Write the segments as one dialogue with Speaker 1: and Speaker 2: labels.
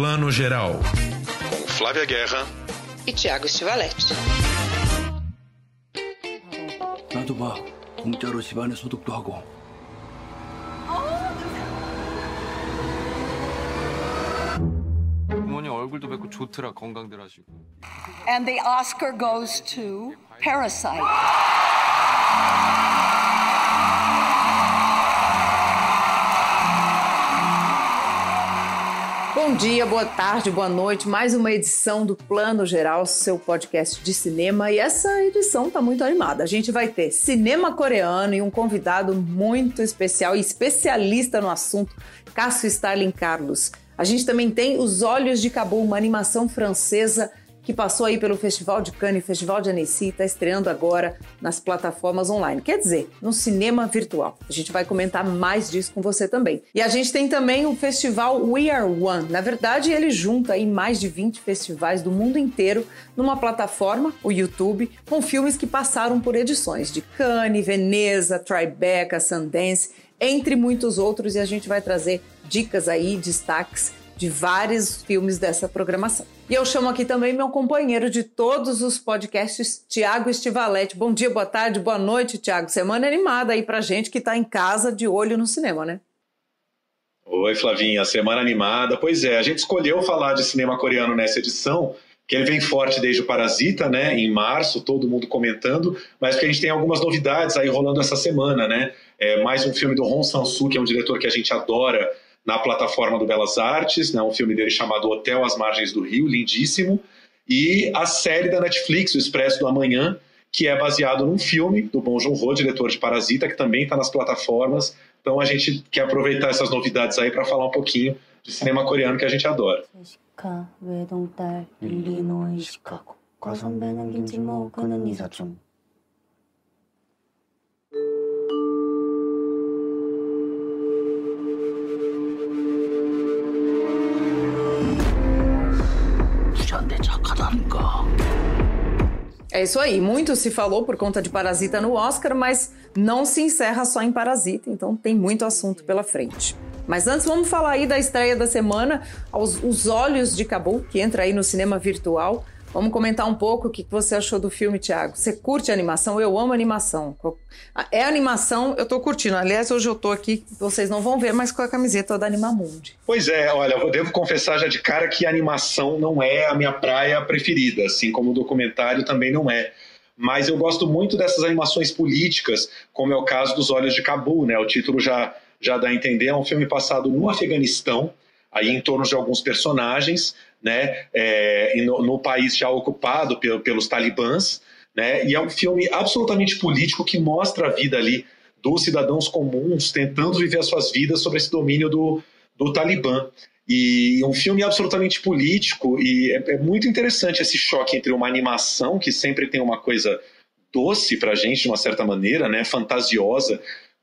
Speaker 1: Plano Geral.
Speaker 2: Com Flávia Guerra
Speaker 3: e Tiago Stivaletti.
Speaker 4: 나도 봐. 공짜로 집안에 소득도 하고.
Speaker 5: 부모님 얼굴도 뵙고 좋더라 건강들 하시고.
Speaker 6: And the Oscar goes to Parasite.
Speaker 7: Bom dia, boa tarde, boa noite. Mais uma edição do Plano Geral, seu podcast de cinema. E essa edição está muito animada. A gente vai ter cinema coreano e um convidado muito especial e especialista no assunto, Cássio Starling Carlos. A gente também tem Os Olhos de Cabul, uma animação francesa que passou aí pelo Festival de Cannes, Festival de Annecy, está estreando agora nas plataformas online. Quer dizer, no cinema virtual. A gente vai comentar mais disso com você também. E a gente tem também o festival We Are One. Na verdade, ele junta aí mais de 20 festivais do mundo inteiro numa plataforma, o YouTube, com filmes que passaram por edições de Cannes, Veneza, Tribeca, Sundance, entre muitos outros, e a gente vai trazer dicas aí, destaques de vários filmes dessa programação. E eu chamo aqui também meu companheiro de todos os podcasts, Tiago Estivaletti. Bom dia, boa tarde, boa noite, Tiago. Semana animada aí pra gente que está em casa de olho no cinema, né?
Speaker 2: Oi, Flavinha, semana animada. Pois é, a gente escolheu falar de cinema coreano nessa edição, que ele vem forte desde o Parasita, né, em março, todo mundo comentando, mas que a gente tem algumas novidades aí rolando essa semana, né? É, mais um filme do Hong Sang-soo, que é um diretor que a gente adora, na plataforma do Belas Artes, né, um filme dele chamado Hotel às Margens do Rio, lindíssimo, e a série da Netflix, O Expresso do Amanhã, que é baseado num filme do Bong Joon-ho, diretor de Parasita, que também está nas plataformas. Então a gente quer aproveitar essas novidades aí para falar um pouquinho de cinema coreano que a gente adora.
Speaker 7: É isso aí. Muito se falou por conta de Parasita no Oscar, mas não se encerra só em Parasita, então tem muito assunto pela frente. Mas antes vamos falar aí da estreia da semana, Os, Os Olhos de Cabul, que entra aí no cinema virtual. Vamos comentar um pouco o que você achou do filme, Thiago. Você curte animação? Eu amo animação. É animação, eu tô curtindo. Aliás, hoje eu tô aqui, vocês não vão ver, mas com a camiseta da Animamundi.
Speaker 2: Pois é, olha, eu devo confessar já de cara que animação não é a minha praia preferida, assim como o documentário também não é. Mas eu gosto muito dessas animações políticas, como é o caso dos Olhos de Cabul, né? O título já, já dá a entender, é um filme passado no Afeganistão, aí em torno de alguns personagens, né, é, no, no, país já ocupado pelo, pelos talibãs, né, e é um filme absolutamente político que mostra a vida ali dos cidadãos comuns tentando viver as suas vidas sobre esse domínio do, do Talibã. E um filme absolutamente político, e é, é muito interessante esse choque entre uma animação, que sempre tem uma coisa doce pra gente, de uma certa maneira, né, fantasiosa,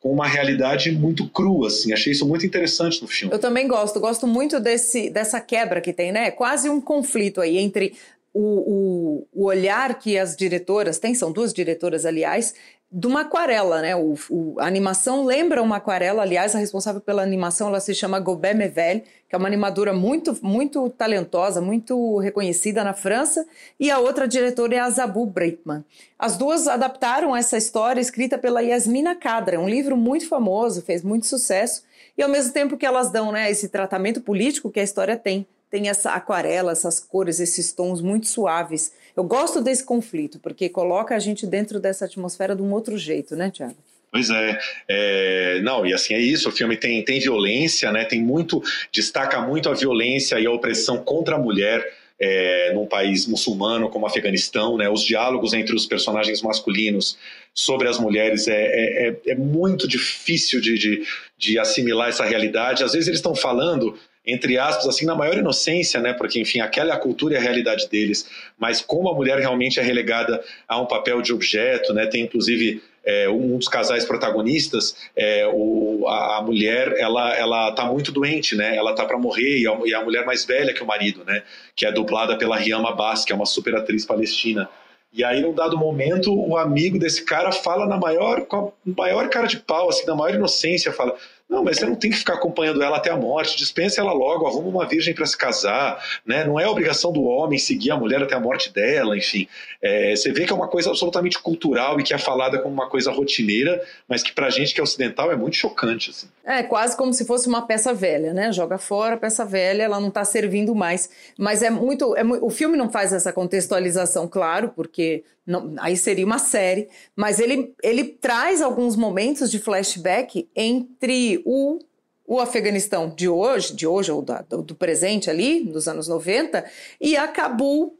Speaker 2: com uma realidade muito crua, assim. Achei isso muito interessante no filme.
Speaker 7: Eu também gosto, gosto muito desse, dessa quebra que tem, né? Quase um conflito aí entre o, o, o olhar que as diretoras têm, são duas diretoras, aliás, de uma aquarela, né? O, o, a animação lembra uma aquarela, aliás, a responsável pela animação ela se chama Gobert Mevel, que é uma animadora muito, muito talentosa, muito reconhecida na França, e a outra diretora é a Zabu Breitman. As duas adaptaram essa história escrita pela Yasmina Kadra, um livro muito famoso, fez muito sucesso, e ao mesmo tempo que elas dão né, esse tratamento político que a história tem, tem essa aquarela, essas cores, esses tons muito suaves. Eu gosto desse conflito, porque coloca a gente dentro dessa atmosfera de um outro jeito, né, Tiago?
Speaker 2: Pois é, é, não, e assim é isso, o filme tem, tem violência, né, tem muito, destaca muito a violência e a opressão contra a mulher, é, num país muçulmano como o Afeganistão, né, os diálogos entre os personagens masculinos sobre as mulheres é, é, é, é muito difícil de, de, de, assimilar essa realidade. Às vezes eles estão falando entre aspas, assim, na maior inocência, né? Porque, enfim, aquela é a cultura e a realidade deles. Mas como a mulher realmente é relegada a um papel de objeto, né? Tem, inclusive, é, um dos casais protagonistas, é, o, a, a, mulher, ela, ela tá muito doente, né? Ela tá para morrer e a, e a, mulher mais velha que o marido, né? Que é dublada pela Riama Bass, que é uma super atriz palestina. E aí, num dado momento, o amigo desse cara fala na maior, com a maior cara de pau, assim, na maior inocência, fala: Não, mas você não tem que ficar acompanhando ela até a morte, dispensa ela logo, arruma uma virgem para se casar, né? Não é obrigação do homem seguir a mulher até a morte dela, enfim. É, você vê que é uma coisa absolutamente cultural e que é falada como uma coisa rotineira, mas que pra gente que é ocidental é muito chocante. Assim.
Speaker 7: É quase como se fosse uma peça velha, né? Joga fora peça velha, ela não está servindo mais. Mas é muito, é, o filme não faz essa contextualização, claro, porque não, aí seria uma série, mas ele, ele traz alguns momentos de flashback entre o, o Afeganistão de hoje, de hoje ou do, do presente ali, dos anos 90, e a Cabul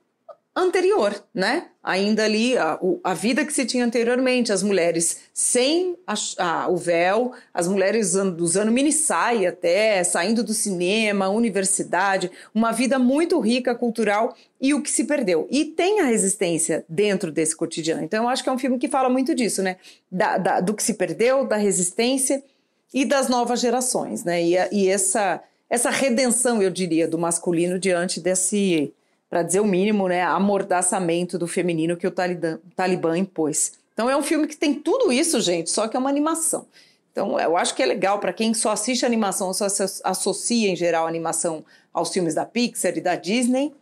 Speaker 7: anterior, né? Ainda ali a, a, vida que se tinha anteriormente, as mulheres sem a, a, o véu, as mulheres usando, usando mini saia até, saindo do cinema, universidade, uma vida muito rica cultural e o que se perdeu. E tem a resistência dentro desse cotidiano. Então eu acho que é um filme que fala muito disso, né? Da, da, do que se perdeu, da resistência e das novas gerações, né? E, e essa essa redenção, eu diria, do masculino diante desse para dizer o mínimo, né, amordaçamento do feminino que o Talibã, Talibã impôs. Então é um filme que tem tudo isso, gente, só que é uma animação. Então eu acho que é legal para quem só assiste animação, só associa em geral animação aos filmes da Pixar e da Disney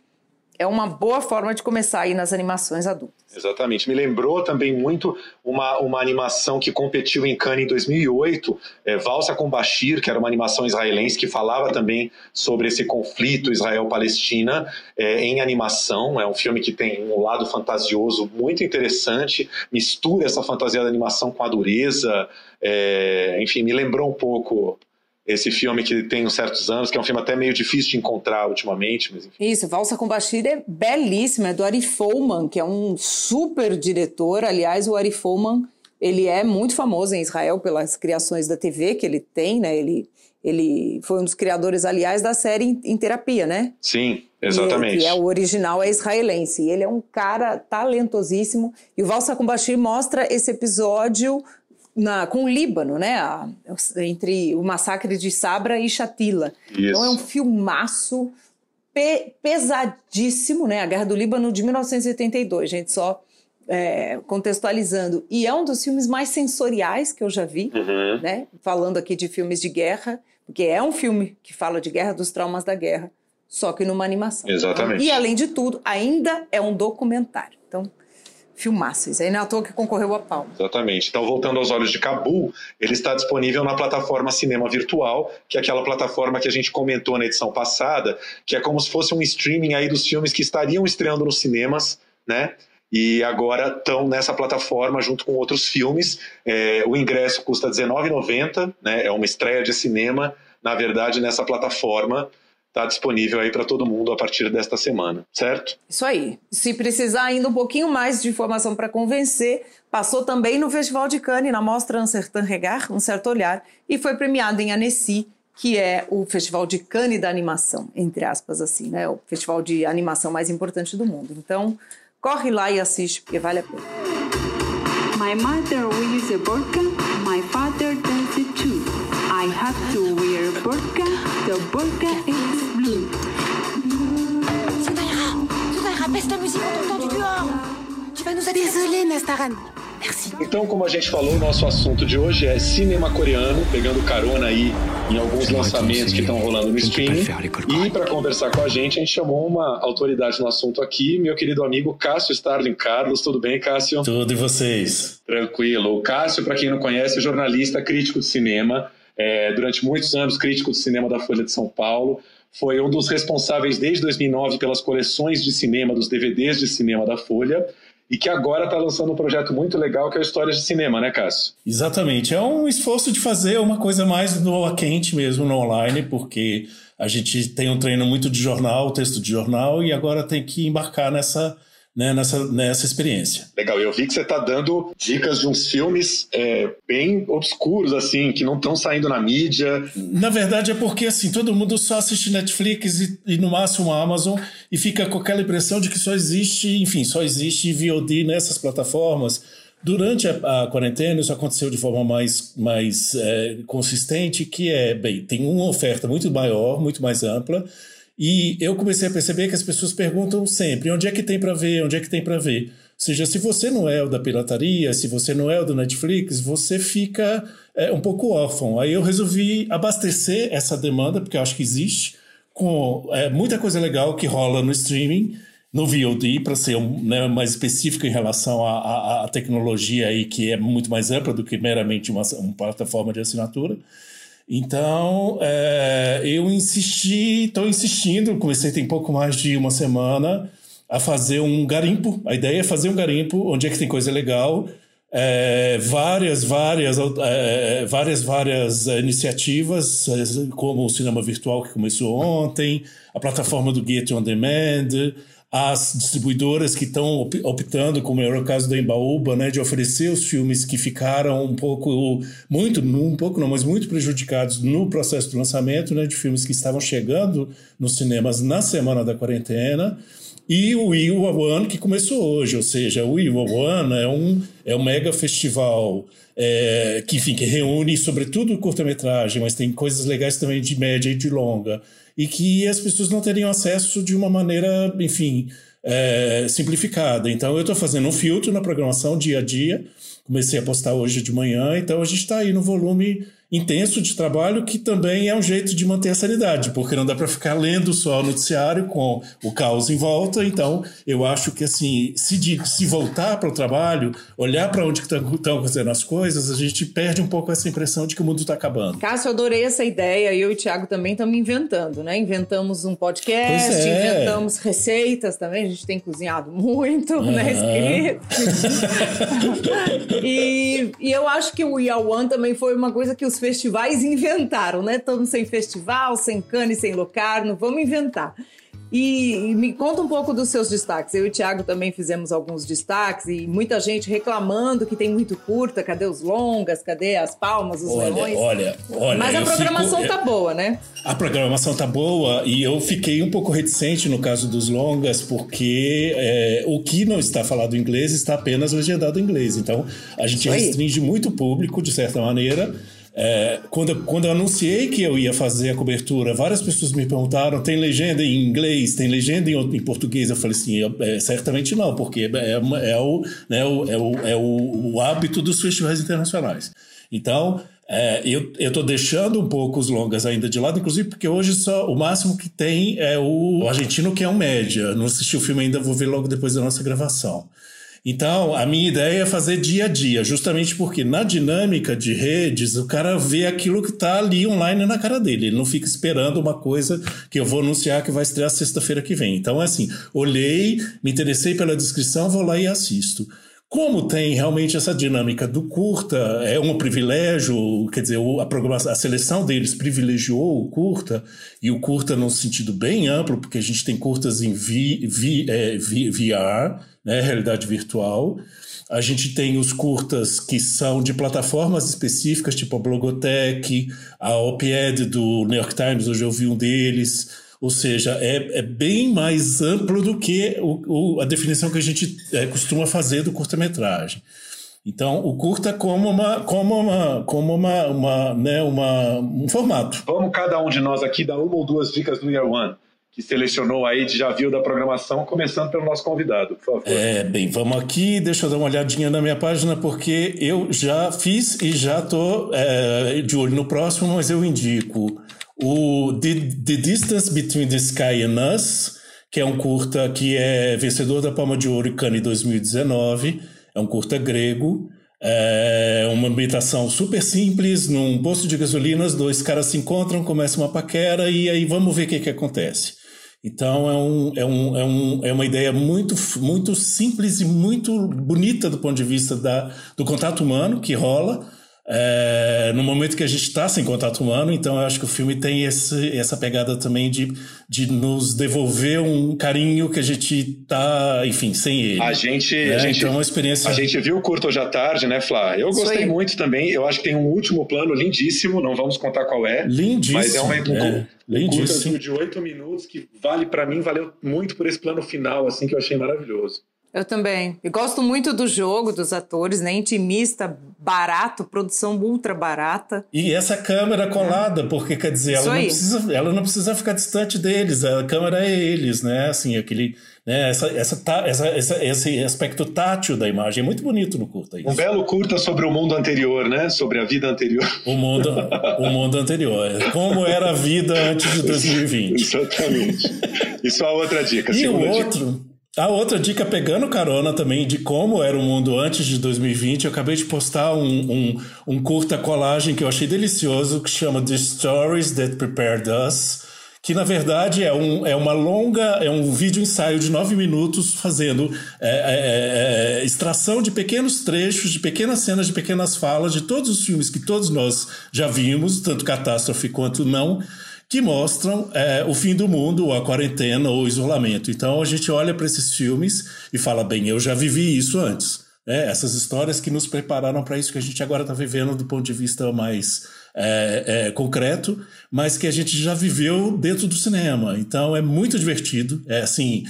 Speaker 7: é uma boa forma de começar aí nas animações adultas.
Speaker 2: Exatamente. Me lembrou também muito uma, uma animação que competiu em Cannes em 2008, é, Valsa com Bashir, que era uma animação israelense que falava também sobre esse conflito Israel-Palestina é, em animação. É um filme que tem um lado fantasioso muito interessante, mistura essa fantasia da animação com a dureza. É, enfim, me lembrou um pouco esse filme que tem uns certos anos, que é um filme até meio difícil de encontrar ultimamente. Mas enfim.
Speaker 7: Isso, Valsa com Bashir é belíssima, é do Ari Folman, que é um super diretor. Aliás, o Ari Folman, ele é muito famoso em Israel pelas criações da TV que ele tem, né? Ele, ele foi um dos criadores, aliás, da série Em Terapia, né?
Speaker 2: Sim, exatamente.
Speaker 7: Que é o original é israelense. Ele é um cara talentosíssimo. E o Valsa com Bashir mostra esse episódio na, com o Líbano, né? A, entre o massacre de Sabra e Shatila. Isso. Então é um filmaço pe, pesadíssimo, né? A Guerra do Líbano de 1982, gente, só é, contextualizando. E é um dos filmes mais sensoriais que eu já vi, uhum. né? Falando aqui de filmes de guerra, porque é um filme que fala de guerra, dos traumas da guerra, só que numa animação.
Speaker 2: Exatamente.
Speaker 7: E além de tudo, ainda é um documentário. Filmaços. Aí não é à toa que concorreu a pau.
Speaker 2: Exatamente. Então, voltando aos Olhos de Cabul, ele está disponível na plataforma Cinema Virtual, que é aquela plataforma que a gente comentou na edição passada, que é como se fosse um streaming aí dos filmes que estariam estreando nos cinemas, né? E agora estão nessa plataforma junto com outros filmes. É, o ingresso custa R$19,90, né? É uma estreia de cinema, na verdade, nessa plataforma está disponível aí para todo mundo a partir desta semana, certo?
Speaker 7: Isso aí. Se precisar ainda um pouquinho mais de informação para convencer, passou também no Festival de Cannes, na mostra Un Certain Regard, Um Certo Olhar, e foi premiado em Annecy, que é o Festival de Cannes da animação, entre aspas assim, né? O festival de animação mais importante do mundo. Então, corre lá e assiste, porque vale a pena. My mother wears a burqa, my father does it too. I have to wear a burqa, the burqa is
Speaker 2: baisse la musique, on t'entend du dehors. Tu vas nous Désolé, Nastaran. Merci. Então, como a gente falou, o nosso assunto de hoje é cinema coreano, pegando carona aí em alguns lançamentos que estão rolando no streaming. E para conversar com a gente, a gente chamou uma autoridade no assunto aqui, meu querido amigo Cássio Starling Carlos. Tudo bem, Cássio?
Speaker 1: Tudo e vocês?
Speaker 2: Tranquilo. O Cássio, para quem não conhece, é jornalista, crítico de cinema. É, durante muitos anos, crítico de cinema da Folha de São Paulo foi um dos responsáveis desde 2009 pelas coleções de cinema, dos DVDs de cinema da Folha, e que agora está lançando um projeto muito legal que é o Histórias de Cinema, né, Cássio?
Speaker 1: Exatamente. É um esforço de fazer uma coisa mais no quente mesmo, no online, porque a gente tem um treino muito de jornal, texto de jornal, e agora tem que embarcar nessa né, nessa, nessa experiência.
Speaker 2: Legal, eu vi que você está dando dicas de uns filmes é, bem obscuros, assim, que não estão saindo na mídia.
Speaker 1: Na verdade é porque, assim, todo mundo só assiste Netflix e, e, no máximo Amazon e fica com aquela impressão de que só existe, enfim, só existe VOD nessas plataformas. Durante a, a quarentena isso aconteceu de forma mais, mais é, consistente, que é, bem, tem uma oferta muito maior, muito mais ampla, e eu comecei a perceber que as pessoas perguntam sempre onde é que tem para ver, onde é que tem para ver. seja, se você não é o da pirataria, se você não é o do Netflix, você fica é, um pouco órfão. Aí eu resolvi abastecer essa demanda, porque eu acho que existe, com é, muita coisa legal que rola no streaming, no VOD, para ser né, mais específico em relação à, à, tecnologia aí, que é muito mais ampla do que meramente uma, uma plataforma de assinatura. Então, é, eu insisti, estou insistindo, comecei tem pouco mais de uma semana, a fazer um garimpo. A ideia é fazer um garimpo onde é que tem coisa legal. É, várias, várias, é, várias, várias iniciativas, como o cinema virtual que começou ontem, a plataforma do Get On Demand, as distribuidoras que estão optando, como era o caso da Embaúba, né, de oferecer os filmes que ficaram um pouco, muito, um pouco não, mas muito prejudicados no processo de lançamento, né, de filmes que estavam chegando nos cinemas na semana da quarentena. E o Iwa One, que começou hoje, ou seja, o Iwa One é um, é um mega festival é, que, enfim, que reúne sobretudo curta-metragem, mas tem coisas legais também de média e de longa, e que as pessoas não teriam acesso de uma maneira, enfim, é, simplificada. Então, eu estou fazendo um filtro na programação dia a dia, comecei a postar hoje de manhã, então a gente está aí no volume intenso de trabalho, que também é um jeito de manter a sanidade, porque não dá para ficar lendo só o noticiário com o caos em volta. Então, eu acho que assim, se, de, se voltar para o trabalho, olhar para onde estão acontecendo as coisas, a gente perde um pouco essa impressão de que o mundo está acabando.
Speaker 7: Cássio, eu adorei essa ideia. Eu e o Thiago também estamos inventando, né? Inventamos um podcast, é. inventamos receitas também. A gente tem cozinhado muito, uhum. né? Escrito. e, e eu acho que o One também foi uma coisa que os os festivais inventaram, né? Estamos sem festival, sem cane, sem Locarno, vamos inventar. E, e, me conta um pouco dos seus destaques. Eu e o Thiago também fizemos alguns destaques e muita gente reclamando que tem muito curta, cadê os longas, cadê as palmas, os
Speaker 1: olha,
Speaker 7: leões.
Speaker 1: Olha, olha.
Speaker 7: Mas a programação fico, tá boa, né?
Speaker 1: A programação tá boa e eu fiquei um pouco reticente no caso dos longas, porque é, o que não está falado em inglês está apenas legendado em inglês. Então a gente restringe muito o público, de certa maneira. É, quando, quando eu anunciei que eu ia fazer a cobertura, várias pessoas me perguntaram: tem legenda em inglês, tem legenda em, em português? Eu falei assim: é, certamente não, porque é, é, o, né, o, é, o, é o, o hábito dos festivais internacionais. Então, é, eu estou deixando um pouco os longas ainda de lado, inclusive porque hoje só o máximo que tem é o, o argentino, que é um média. Não assisti o filme ainda, vou ver logo depois da nossa gravação. Então, a minha ideia é fazer dia a dia, justamente porque na dinâmica de redes, o cara vê aquilo que está ali online na cara dele. Ele não fica esperando uma coisa que eu vou anunciar que vai estrear sexta-feira que vem. Então, é assim, olhei, me interessei pela descrição, vou lá e assisto. Como tem realmente essa dinâmica do curta, é um privilégio, quer dizer, a, programação, a seleção deles privilegiou o curta, e o curta no sentido bem amplo, porque a gente tem curtas em v, v, é, v, VR, né, realidade virtual. A gente tem os curtas que são de plataformas específicas, tipo a Blogotech, a OPED do New York Times, hoje eu vi um deles. Ou seja, é, é bem mais amplo do que o, o, a definição que a gente é, costuma fazer do curta-metragem. Então, o curta como uma, como uma, como uma, uma, né, uma, um formato.
Speaker 2: Vamos cada um de nós aqui dar uma ou duas dicas do Year One que selecionou aí, já viu da programação, começando pelo nosso convidado, por favor.
Speaker 1: É, bem, vamos aqui, deixa eu dar uma olhadinha na minha página, porque eu já fiz e já estou é, de olho no próximo, mas eu indico o the, the Distance Between the Sky and Us, que é um curta que é vencedor da Palma de Ouro e Cannes 2019, é um curta grego, é uma ambientação super simples, num posto de gasolina, dois caras se encontram, começa uma paquera e aí vamos ver o que, que acontece. Então é, um, é, um, é, um, é uma ideia muito, muito simples e muito bonita do ponto de vista da, do contato humano que rola, é, no momento que a gente está sem contato humano, então eu acho que o filme tem esse, essa pegada também de, de nos devolver um carinho que a gente tá, enfim, sem ele.
Speaker 2: A gente, é, a gente,
Speaker 1: então é uma experiência.
Speaker 2: A gente viu o curto hoje à tarde, né, Flá? Eu gostei muito também. Eu acho que tem um último plano lindíssimo, não vamos contar qual é.
Speaker 1: Lindíssimo.
Speaker 2: Mas é
Speaker 1: um,
Speaker 2: é, um curto de oito minutos que vale para mim, valeu muito por esse plano final, assim, que eu achei maravilhoso.
Speaker 7: Eu também. Eu gosto muito do jogo, dos atores, né? Intimista, barato, produção ultra barata.
Speaker 1: E essa câmera colada, porque quer dizer, ela não, precisa, ela não precisa ficar distante deles, a câmera é eles, né? Assim, aquele. Né, essa, essa, essa, essa, esse aspecto tátil da imagem é muito bonito no curta. Isso.
Speaker 2: Um belo curta sobre o mundo anterior, né? Sobre a vida anterior.
Speaker 1: O mundo, o mundo anterior. Como era a vida antes de 2020.
Speaker 2: Exatamente. E só outra dica.
Speaker 1: E o outro. Dica. A outra dica, pegando carona também de como era o mundo antes de 2020, eu acabei de postar um, um, um curta colagem que eu achei delicioso, que chama The Stories That Prepared Us, que na verdade é, um, é uma longa, é um vídeo ensaio de nove minutos fazendo é, é, é, extração de pequenos trechos, de pequenas cenas, de pequenas falas de todos os filmes que todos nós já vimos, tanto catástrofe quanto não, que mostram é, o fim do mundo, a quarentena, ou o isolamento. Então a gente olha para esses filmes e fala, bem, eu já vivi isso antes. É, essas histórias que nos prepararam para isso que a gente agora está vivendo do ponto de vista mais é, é, concreto, mas que a gente já viveu dentro do cinema. Então é muito divertido. É assim,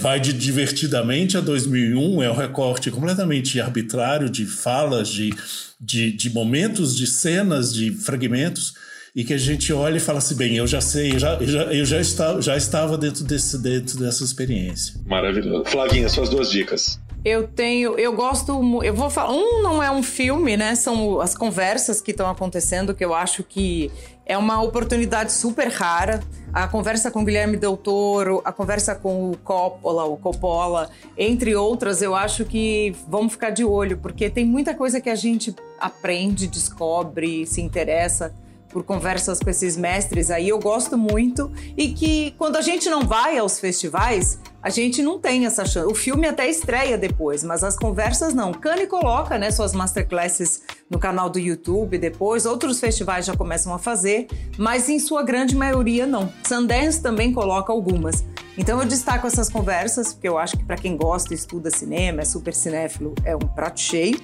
Speaker 1: vai de divertidamente a 2001, é um recorte completamente arbitrário de falas, de, de, de momentos, de cenas, de fragmentos e que a gente olha e fala assim, bem, eu já sei, eu já, eu já, eu já, está, já estava dentro, desse, dentro dessa experiência.
Speaker 2: Maravilhoso. Flavinha, suas duas dicas.
Speaker 7: Eu tenho, eu gosto, eu vou falar, um não é um filme, né? São as conversas que estão acontecendo que eu acho que é uma oportunidade super rara. A conversa com Guilherme Del Toro, a conversa com o Coppola, o Coppola, entre outras, eu acho que vamos ficar de olho, porque tem muita coisa que a gente aprende, descobre, se interessa por conversas com esses mestres aí, eu gosto muito. E que quando a gente não vai aos festivais, a gente não tem essa chance. O filme até estreia depois, mas as conversas não. Kanye coloca né, suas masterclasses no canal do YouTube depois, outros festivais já começam a fazer, mas em sua grande maioria não. Sundance também coloca algumas. Então eu destaco essas conversas, porque eu acho que para quem gosta, estuda cinema, é super cinéfilo, é um prato cheio.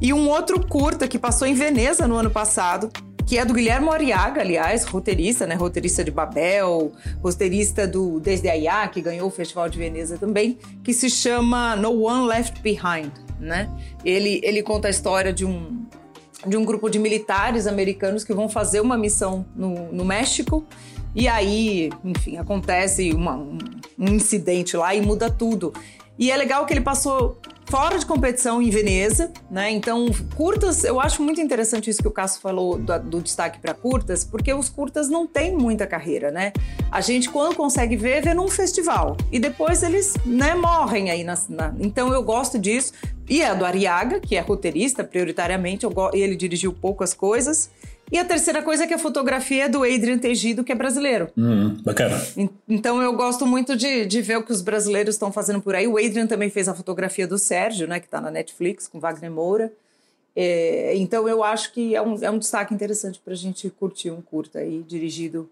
Speaker 7: E um outro curta que passou em Veneza no ano passado, que é do Guilherme Ariaga, aliás, roteirista, né? Roteirista de Babel, roteirista do Desde Ayá, que ganhou o Festival de Veneza também, que se chama No One Left Behind, né? Ele, ele conta a história de um, de um grupo de militares americanos que vão fazer uma missão no, no México. E aí, enfim, acontece uma, um, um incidente lá e muda tudo. E é legal que ele passou fora de competição em Veneza, né? Então, curtas, eu acho muito interessante isso que o Cássio falou do, do destaque para curtas, porque os curtas não têm muita carreira, né? A gente, quando consegue ver, vê num festival. E depois eles né, morrem aí. Na, na... Então, eu gosto disso. E é do Ariaga, que é roteirista, prioritariamente, eu go... ele dirigiu poucas coisas. E a terceira coisa é que a fotografia é do Adrian Tegido, que é brasileiro.
Speaker 1: Hum, bacana.
Speaker 7: Então eu gosto muito de, de ver o que os brasileiros estão fazendo por aí. O Adrian também fez a fotografia do Sérgio, né, que está na Netflix, com Wagner Moura. É, então eu acho que é um, é um destaque interessante para a gente curtir um curta aí, dirigido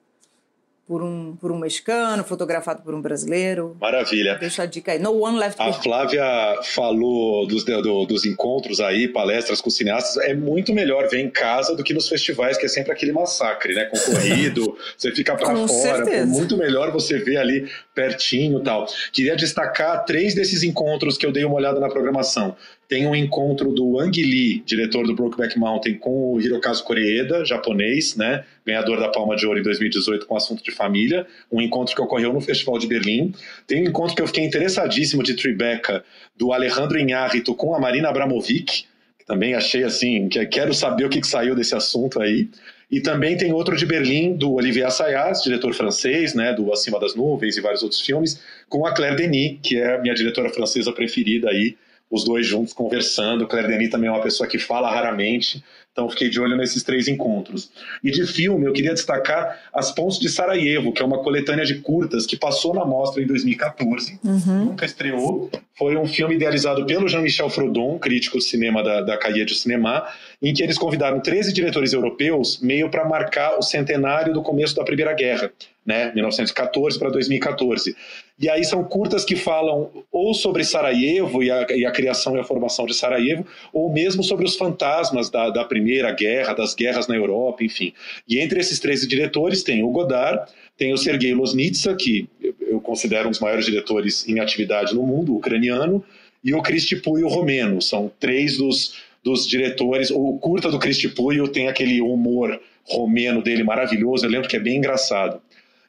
Speaker 7: por um, por um mexicano, fotografado por um brasileiro.
Speaker 2: Maravilha.
Speaker 7: Deixa a dica aí. No One Left
Speaker 2: A Flávia falou dos, do, dos encontros aí, palestras com cineastas. É muito melhor ver em casa do que nos festivais, que é sempre aquele massacre, né? Concorrido, você fica para fora.
Speaker 7: Certeza.
Speaker 2: muito melhor você ver ali pertinho tal. Queria destacar três desses encontros que eu dei uma olhada na programação. Tem um encontro do Ang Lee, diretor do Brokeback Mountain, com o Hirokazu Koreeda, japonês, né, ganhador da Palma de Ouro em 2018 com assunto de família, um encontro que ocorreu no Festival de Berlim. Tem um encontro que eu fiquei interessadíssimo de Tribeca, do Alejandro Inhárrito com a Marina Abramovic, que também achei assim, que quero saber o que, que saiu desse assunto aí. E também tem outro de Berlim, do Olivier Assayas, diretor francês, né, do Acima das Nuvens e vários outros filmes, com a Claire Denis, que é a minha diretora francesa preferida aí, os dois juntos conversando. Claire Denis também é uma pessoa que fala raramente, então fiquei de olho nesses três encontros. E de filme, eu queria destacar As Pontes de Sarajevo, que é uma coletânea de curtas que passou na mostra em 2014, uhum. nunca estreou. Foi um filme idealizado pelo Jean-Michel Frodon, crítico de cinema da, da Cahiers de Cinema, em que eles convidaram 13 diretores europeus meio para marcar o centenário do começo da Primeira Guerra, né, 1914 para 2014. E aí são curtas que falam ou sobre Sarajevo e a, e a, criação e a formação de Sarajevo, ou mesmo sobre os fantasmas da, da Primeira Guerra, das guerras na Europa, enfim. E entre esses 13 diretores tem o Godard, tem o Sergei Loznitsa, que eu considero um dos maiores diretores em atividade no mundo, ucraniano, e o Cristi Puio romeno. São três dos, dos diretores. O curta do Cristi Puio tem aquele humor romeno dele maravilhoso, eu lembro que é bem engraçado.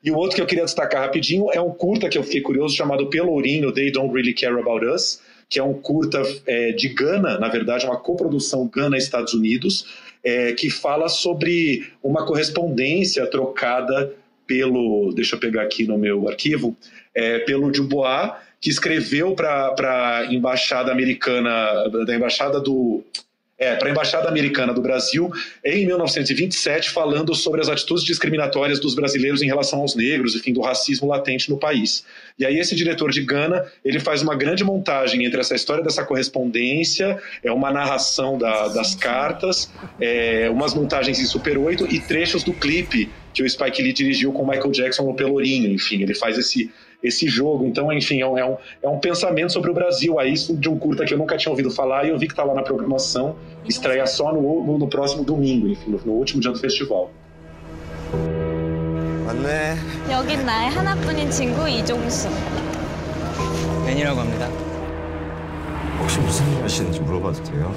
Speaker 2: E o outro que eu queria destacar rapidinho é um curta que eu fiquei curioso chamado Pelourinho, They Don't Really Care About Us, que é um curta é, de Gana, na verdade, uma coprodução Gana-Estados Unidos, é, que fala sobre uma correspondência trocada pelo, deixa eu pegar aqui no meu arquivo, é, pelo Dubois, que escreveu para a embaixada americana, da embaixada do é, para a Embaixada Americana do Brasil em 1927, falando sobre as atitudes discriminatórias dos brasileiros em relação aos negros, enfim, do racismo latente no país. E aí esse diretor de Gana, ele faz uma grande montagem entre essa história dessa correspondência, é uma narração da, das cartas, é, umas montagens em Super 8 e trechos do clipe que o Spike Lee dirigiu com Michael Jackson no Pelourinho, enfim, ele faz esse esse jogo. Então, enfim, é um, é um, é um pensamento sobre o Brasil. Aí, isso de um curta que eu nunca tinha ouvido falar e eu vi que está lá na programação. Estreia só no, no, no próximo domingo, enfim, no, no, último dia do festival.
Speaker 8: 맞네.
Speaker 9: 여긴 나의 하나뿐인 친구 이종수.
Speaker 8: 벤이라고 합니다.
Speaker 10: 혹시 무슨 일 하시는지 물어봐도 돼요?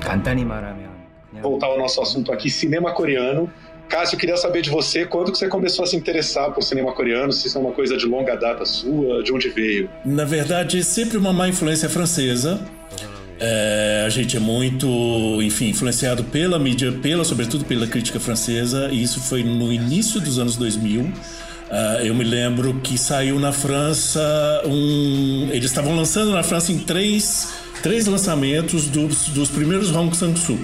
Speaker 8: 간단히 말하면 그냥
Speaker 2: Voltar ao nosso assunto aqui, cinema coreano. Cássio, queria saber de você quando que você começou a se interessar por cinema coreano, se isso é uma coisa de longa data sua, de onde veio?
Speaker 1: Na verdade, sempre uma má influência francesa. É, a gente é muito, enfim, influenciado pela mídia, pela, sobretudo pela crítica francesa, e isso foi no início dos anos 2000. Uh, eu me lembro que saiu na França um. Eles estavam lançando na França em três, três lançamentos dos, dos primeiros Hong Sang-soo.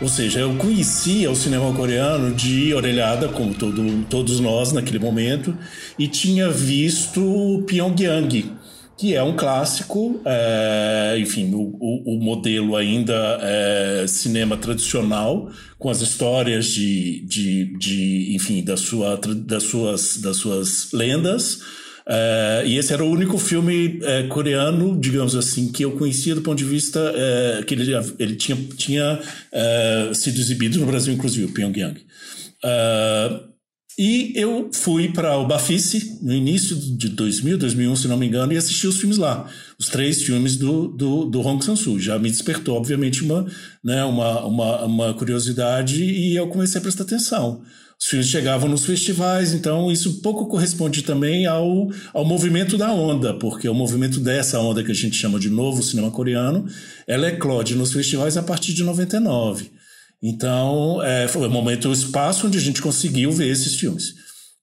Speaker 1: Ou seja, eu conhecia o cinema coreano de orelhada, como todo, todos nós naquele momento, e tinha visto Pyongyang, que é um clássico, é, enfim, o, o, o, modelo ainda é cinema tradicional, com as histórias de, de, de enfim, da sua, das, suas, das suas lendas. Uh, e esse era o único filme uh, coreano, digamos assim, que eu conhecia do ponto de vista uh, que ele, ele tinha, tinha sido exibido no Brasil, inclusive, Pyongyang. E eu fui para o Bafice no início de 2000, 2001, se não me engano, e assisti os filmes lá. Os três filmes do, do, do Hong Sang-soo. Já me despertou, obviamente, uma, né, uma, uma, uma curiosidade e eu comecei a prestar atenção os filmes chegavam nos festivais, então isso pouco corresponde também ao, ao movimento da onda, porque o movimento dessa onda que a gente chama de novo cinema coreano, ela eclode nos festivais a partir de 99. Então, é, foi o momento o espaço onde a gente conseguiu ver esses filmes.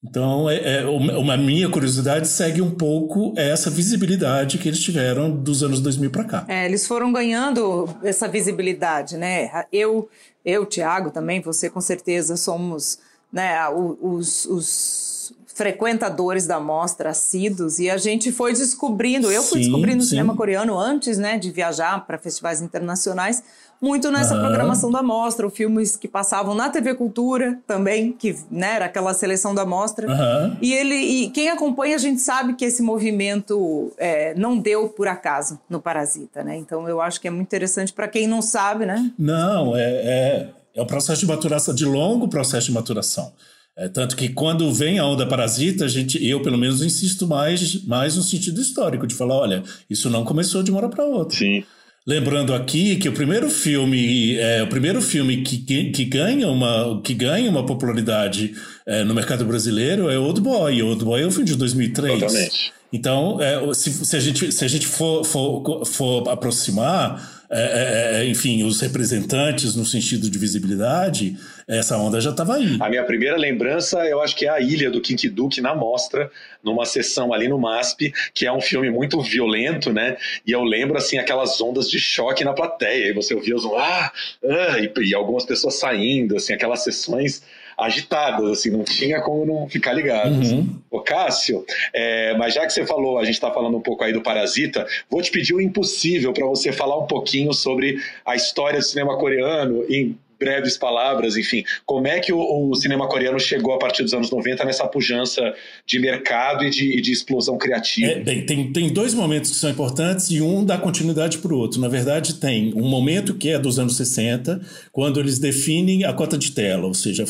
Speaker 1: Então, é, é, uma minha curiosidade segue um pouco essa visibilidade que eles tiveram dos anos 2000 para cá.
Speaker 7: É, eles foram ganhando essa visibilidade, né? Eu, eu, Tiago, também, você com certeza somos né, os, os frequentadores da mostra assíduos e a gente foi descobrindo, eu fui sim, descobrindo sim. o cinema coreano antes, né, de viajar para festivais internacionais, muito nessa uhum. programação da mostra, filmes que passavam na TV Cultura também, que né, era aquela seleção da mostra. Uhum. E ele, e quem acompanha a gente sabe que esse movimento é, não deu por acaso no Parasita, né? Então eu acho que é muito interessante para quem não sabe, né?
Speaker 1: Não, é, é é um processo de maturação, de longo processo de maturação. É, tanto que quando vem a onda parasita, a gente, eu pelo menos insisto mais, mais no sentido histórico, de falar, olha, isso não começou de uma hora para outra.
Speaker 2: Sim.
Speaker 1: Lembrando aqui que o primeiro filme, é, o primeiro filme que, que, ganha, uma, que ganha uma popularidade é, no mercado brasileiro é Old Boy. Old Boy é o filme de 2003.
Speaker 2: Totalmente.
Speaker 1: Então, é, se, se, a gente, se a gente for, for, for aproximar, é, é, é, enfim, os representantes no sentido de visibilidade, essa onda já estava aí.
Speaker 2: A minha primeira lembrança, eu acho que é a Ilha do Kinky Duke na mostra, numa sessão ali no MASP, que é um filme muito violento, né? E eu lembro, assim, aquelas ondas de choque na plateia. E você ouvia os ah, ah e, e algumas pessoas saindo, assim, aquelas sessões agitadas, assim, não tinha como não ficar ligado. Uhum. Ô Cássio, é, mas já que você falou, a gente está falando um pouco aí do Parasita, vou te pedir o impossível para você falar um pouquinho sobre a história do cinema coreano em breves palavras, enfim, como é que o, o, cinema coreano chegou a partir dos anos 90 nessa pujança de mercado e de, de explosão criativa?
Speaker 1: É, bem, tem, tem dois momentos que são importantes e um dá continuidade para o outro. Na verdade, tem um momento que é dos anos 60, quando eles definem a cota de tela, ou seja,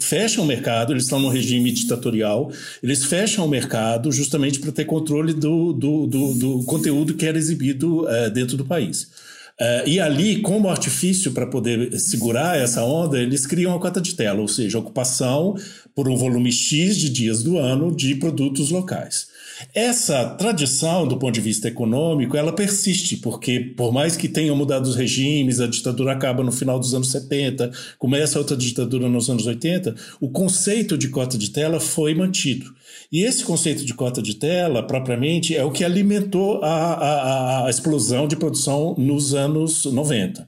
Speaker 1: fecham o mercado, eles estão no regime ditatorial, eles fecham o mercado justamente para ter controle do, do, do, do, conteúdo que era exibido uh, dentro do país. Uh, e ali, como artifício para poder segurar essa onda, eles criam a cota de tela, ou seja, ocupação por um volume X de dias do ano de produtos locais. Essa tradição, do ponto de vista econômico, ela persiste, porque por mais que tenham mudado os regimes, a ditadura acaba no final dos anos 70, começa outra ditadura nos anos 80, o conceito de cota de tela foi mantido. E esse conceito de cota de tela, propriamente, é o que alimentou a, a, a explosão de produção nos anos 90.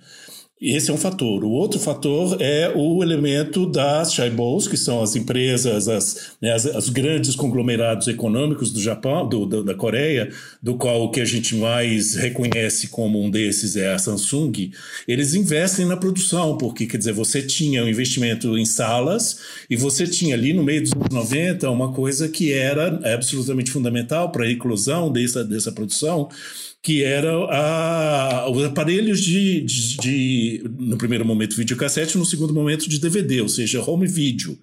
Speaker 1: Esse é um fator. O outro fator é o elemento das chaibos, que são as empresas, as, né, as, as, grandes conglomerados econômicos do Japão, do, do, da Coreia, do qual o que a gente mais reconhece como um desses é a Samsung. Eles investem na produção, porque, quer dizer, você tinha um investimento em salas e você tinha ali no meio dos anos 90 uma coisa que era absolutamente fundamental para a inclusão dessa, dessa produção, que eram os aparelhos de, de, de, no primeiro momento, videocassete, no segundo momento, de DVD, ou seja, home video.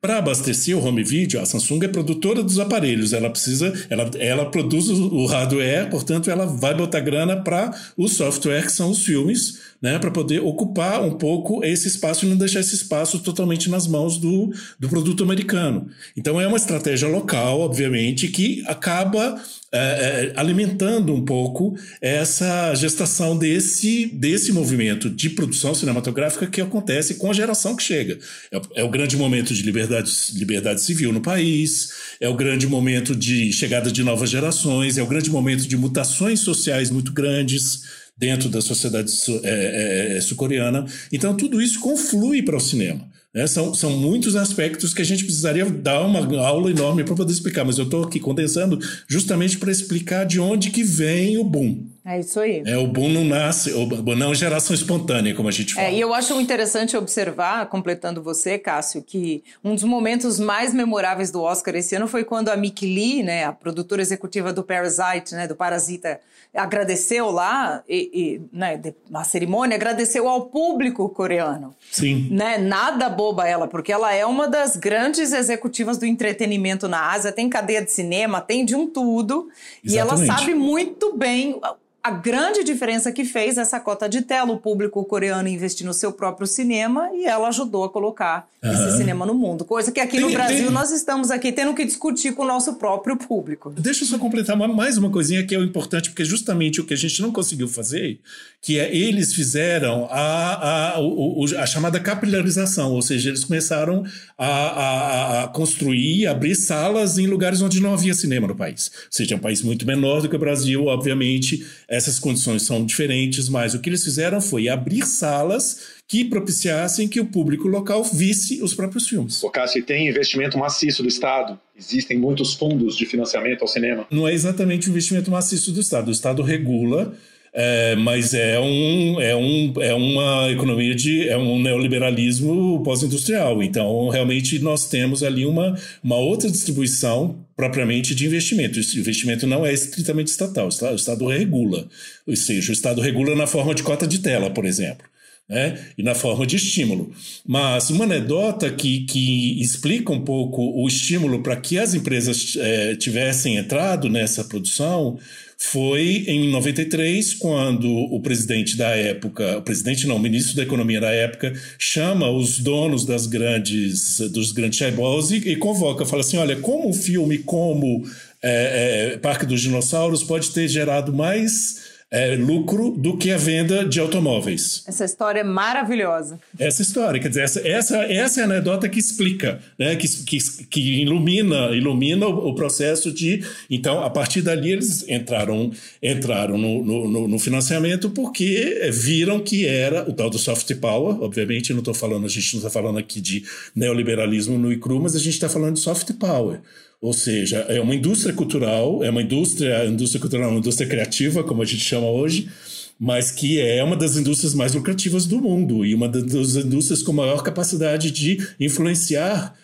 Speaker 1: Para abastecer o home video, a Samsung é produtora dos aparelhos, ela precisa, ela, ela produz o hardware, portanto, ela vai botar grana para o software, que são os filmes, né, para poder ocupar um pouco esse espaço e não deixar esse espaço totalmente nas mãos do, do produto americano. Então é uma estratégia local, obviamente, que acaba é, é, alimentando um pouco essa gestação desse, desse movimento de produção cinematográfica que acontece com a geração que chega. É, é, o grande momento de liberdade, liberdade civil no país, é o grande momento de chegada de novas gerações, é o grande momento de mutações sociais muito grandes dentro da sociedade é, é, sul-coreana. Então, tudo isso conflui para o cinema. Né? São, são muitos aspectos que a gente precisaria dar uma aula enorme para poder explicar, mas eu estou aqui condensando justamente para explicar de onde que vem o boom.
Speaker 7: É isso aí.
Speaker 1: É, o boom não nasce, o boom não é geração espontânea, como a gente fala.
Speaker 7: É, e eu acho interessante observar, completando você, Cássio, que um dos momentos mais memoráveis do Oscar esse ano foi quando a Mick Lee, né, a produtora executiva do Parasite, né, do Parasita, agradeceu lá, e, e né, na cerimônia, agradeceu ao público coreano.
Speaker 1: Sim.
Speaker 7: Né, nada boba ela, porque ela é uma das grandes executivas do entretenimento na Ásia, tem cadeia de cinema, tem de um tudo, Exatamente. e ela sabe muito bem a grande diferença que fez essa cota de tela, o público coreano investir no seu próprio cinema e ela ajudou a colocar uhum. esse cinema no mundo. Coisa que aqui tem, no Brasil tem... nós estamos aqui tendo que discutir com o nosso próprio público.
Speaker 1: Deixa eu só completar mais uma coisinha que é importante, porque justamente o que a gente não conseguiu fazer, que é eles fizeram a, a, a, a chamada capilarização, ou seja, eles começaram a, a, a construir, abrir salas em lugares onde não havia cinema no país. Ou seja, é um país muito menor do que o Brasil, obviamente essas condições são diferentes, mas o que eles fizeram foi abrir salas que propiciassem que o público local visse os próprios filmes.
Speaker 2: O Cássio, tem investimento maciço do Estado? Existem muitos fundos de financiamento ao cinema?
Speaker 1: Não é exatamente o investimento maciço do Estado. O Estado regula é, mas é, um, é, um, é uma economia de. é um neoliberalismo pós-industrial. Então, realmente, nós temos ali uma, uma outra distribuição propriamente de investimento. O investimento não é estritamente estatal, o Estado regula. Ou seja, o Estado regula na forma de cota de tela, por exemplo. Né? e na forma de estímulo. Mas uma anedota que, que explica um pouco o estímulo para que as empresas é, tivessem entrado nessa produção foi em 93, quando o presidente da época, o presidente não, o ministro da Economia da época, chama os donos das grandes, dos grandes chaebols e, e convoca, fala assim, olha, como um filme como é, é, Parque dos Dinossauros pode ter gerado mais é, lucro do que a venda de automóveis.
Speaker 7: Essa história é maravilhosa.
Speaker 1: Essa história, quer dizer, essa, essa, essa é a anedota que explica, né, que, que, que ilumina, ilumina o, o, processo de. Então, a partir dali, eles entraram, entraram no, no, no financiamento porque viram que era o tal do soft power. Obviamente, não estou falando, a gente não está falando aqui de neoliberalismo no e cru, mas a gente está falando de soft power. Ou seja, é uma indústria cultural, é uma indústria, indústria cultural, uma indústria criativa, como a gente chama hoje, mas que é uma das indústrias mais lucrativas do mundo e uma das indústrias com maior capacidade de influenciar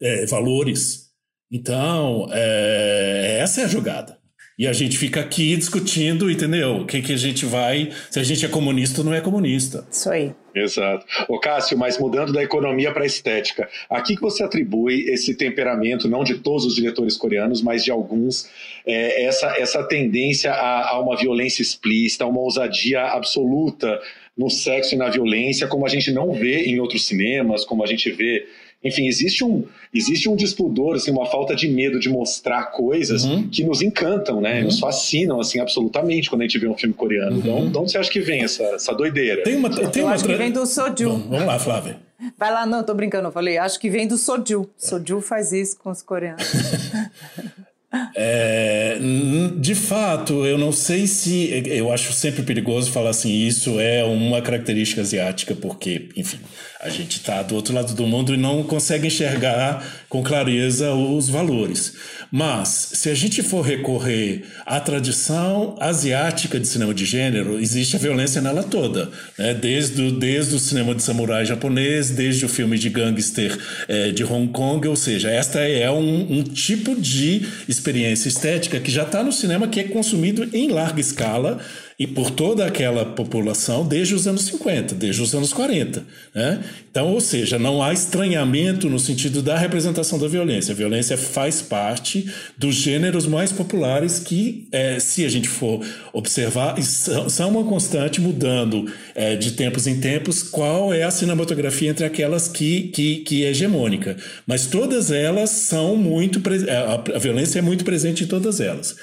Speaker 1: é, valores. Então, é, essa é a jogada. E a gente fica aqui discutindo, entendeu? O que, que a gente vai. Se a gente é comunista ou não é comunista.
Speaker 7: Isso aí.
Speaker 2: Exato. Ô Cássio, mas mudando da economia para a estética, a que você atribui esse temperamento, não de todos os diretores coreanos, mas de alguns, é, essa, essa tendência a, a uma violência explícita, a uma ousadia absoluta no sexo e na violência, como a gente não vê em outros cinemas, como a gente vê enfim, existe um, existe um despudor, assim, uma falta de medo de mostrar coisas uhum. que nos encantam, né? Uhum. Nos fascinam, assim, absolutamente quando a gente vê um filme coreano. Uhum. Então, de onde você acha que vem essa, essa doideira?
Speaker 1: Tem uma, tem uma
Speaker 7: acho que vem do Soju.
Speaker 1: Bom, vamos lá, Flávia.
Speaker 7: Vai lá, não, tô brincando, eu falei, acho que vem do Soju. Soju faz isso com os coreanos.
Speaker 1: É, de fato, eu não sei se. Eu acho sempre perigoso falar assim, isso é uma característica asiática, porque, enfim, a gente está do outro lado do mundo e não consegue enxergar com clareza os valores. Mas, se a gente for recorrer à tradição asiática de cinema de gênero, existe a violência nela toda. Né? Desde, o, desde o cinema de samurai japonês, desde o filme de gangster é, de Hong Kong, ou seja, esta é um, um tipo de experiência estética que já está no cinema, que é consumido em larga escala e por toda aquela população desde os anos 50, desde os anos 40. Né? Então, ou seja, não há estranhamento no sentido da representação da violência. A violência faz parte dos gêneros mais populares que, é, se a gente for observar, são uma constante mudando é, de tempos em tempos qual é a cinematografia entre aquelas que, que, que é hegemônica. Mas todas elas são muito. A violência é muito presente em todas elas.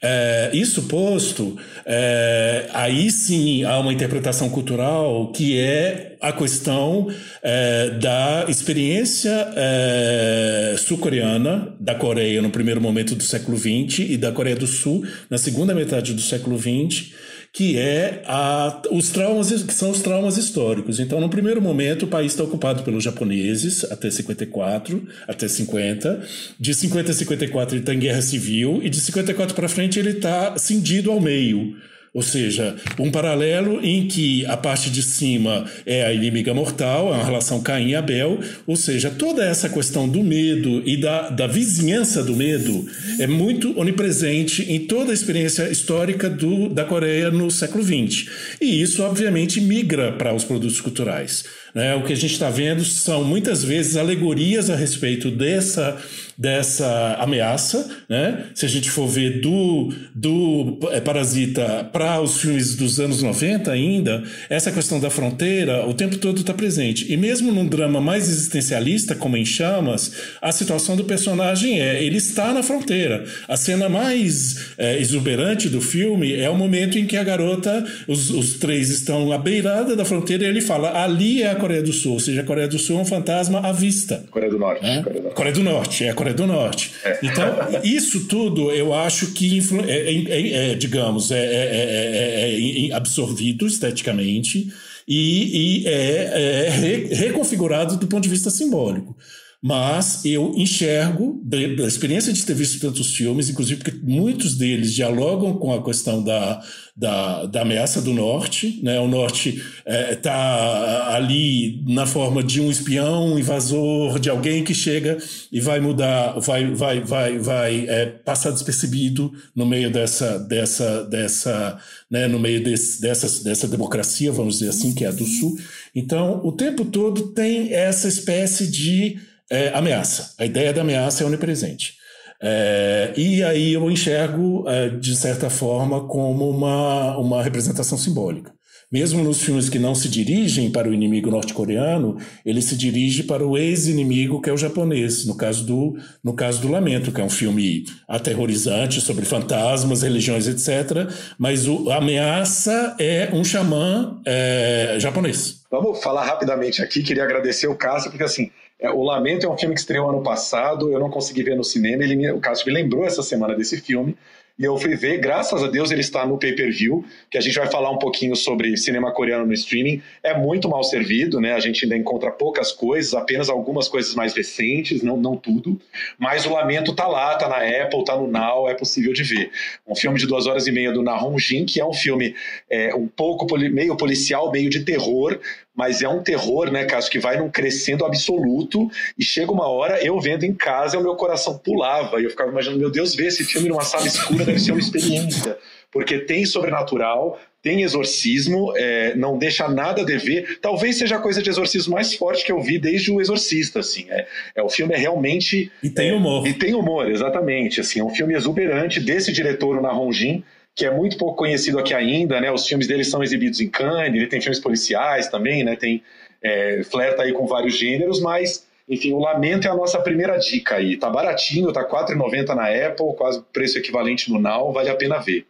Speaker 1: É, isso posto, é, aí sim há uma interpretação cultural que é a questão é, da experiência é, sul-coreana, da Coreia no primeiro momento do século XX e da Coreia do Sul na segunda metade do século XX que é a, os traumas que são os traumas históricos. Então, no primeiro momento, o país está ocupado pelos japoneses até 54, até 50. De 50 a 54 ele está em guerra civil e de 54 para frente ele está cindido ao meio. Ou seja, um paralelo em que a parte de cima é a inimiga mortal, é uma relação Caim e Abel, ou seja, toda essa questão do medo e da, da vizinhança do medo é muito onipresente em toda a experiência histórica do, da Coreia no século XX. E isso, obviamente, migra para os produtos culturais. Né? O que a gente está vendo são muitas vezes alegorias a respeito dessa, dessa ameaça. Né? Se a gente for ver do, do é, Parasita para os filmes dos anos 90 ainda, essa questão da fronteira o tempo todo está presente. E mesmo num drama mais existencialista, como em Chamas, a situação do personagem é ele está na fronteira. A cena mais é, exuberante do filme é o momento em que a garota, os, os três estão à beirada da fronteira e ele fala: ali é a Coreia do Sul, ou seja, a Coreia do Sul é um fantasma à vista.
Speaker 2: Coreia do Norte.
Speaker 1: É? Coreia, do Norte. Coreia do Norte, é a Coreia do Norte. É. Então, isso tudo eu acho que, é, é, é, digamos, é, absorvido esteticamente e, e é, reconfigurado do ponto de vista simbólico. Mas eu enxergo, da, experiência de ter visto tantos filmes, inclusive porque muitos deles dialogam com a questão da, da, da ameaça do Norte. Né? O Norte está é, ali na forma de um espião, um invasor, de alguém que chega e vai mudar, vai, vai, vai, vai é, passar despercebido no meio dessa, dessa, dessa, né? no meio desse, dessa, dessa democracia, vamos dizer assim, que é a do Sul. Então, o tempo todo tem essa espécie de é, ameaça. A ideia da ameaça é onipresente. É, e aí eu enxergo, é, de certa forma, como uma, uma representação simbólica. Mesmo nos filmes que não se dirigem para o inimigo norte-coreano, ele se dirige para o ex-inimigo, que é o japonês, no caso, do, no caso do Lamento, que é um filme aterrorizante sobre fantasmas, religiões, etc. Mas o, a ameaça é um xamã é, japonês.
Speaker 2: Vamos falar rapidamente aqui, queria agradecer o Cássio, porque assim, é, o Lamento é um filme que estreou ano passado, eu não consegui ver no cinema, ele o Cássio me lembrou essa semana desse filme, e eu fui ver, graças a Deus ele está no pay-per-view, que a gente vai falar um pouquinho sobre cinema coreano no streaming. É muito mal servido, né? A gente ainda encontra poucas coisas, apenas algumas coisas mais recentes, não, não tudo. Mas o Lamento tá lá, tá na Apple, tá no Now, é possível de ver. Um filme de duas horas e meia do Nahon Jin, que é um filme é, um pouco meio policial, meio de terror, mas é um terror, né, Cássio, que vai num crescendo absoluto e chega uma hora, eu vendo em casa, o meu coração pulava e eu ficava imaginando, meu Deus, ver esse filme numa sala escura deve ser uma experiência, porque tem sobrenatural, tem exorcismo, é, não deixa nada a dever. Talvez seja a coisa de exorcismo mais forte que eu vi desde o Exorcista, assim. É, é o filme é realmente
Speaker 1: e tem humor.
Speaker 2: É, e tem humor, exatamente. Assim, é um filme exuberante desse diretor, o Nahonjin, que é muito pouco conhecido aqui ainda, né? Os filmes dele são exibidos em Cannes, ele tem filmes policiais também, né? Tem é, flerta aí com vários gêneros, mas enfim, o Lamento é a nossa primeira dica aí. Tá baratinho, tá R$ 4,90 na Apple, quase preço equivalente no Now, vale a pena ver.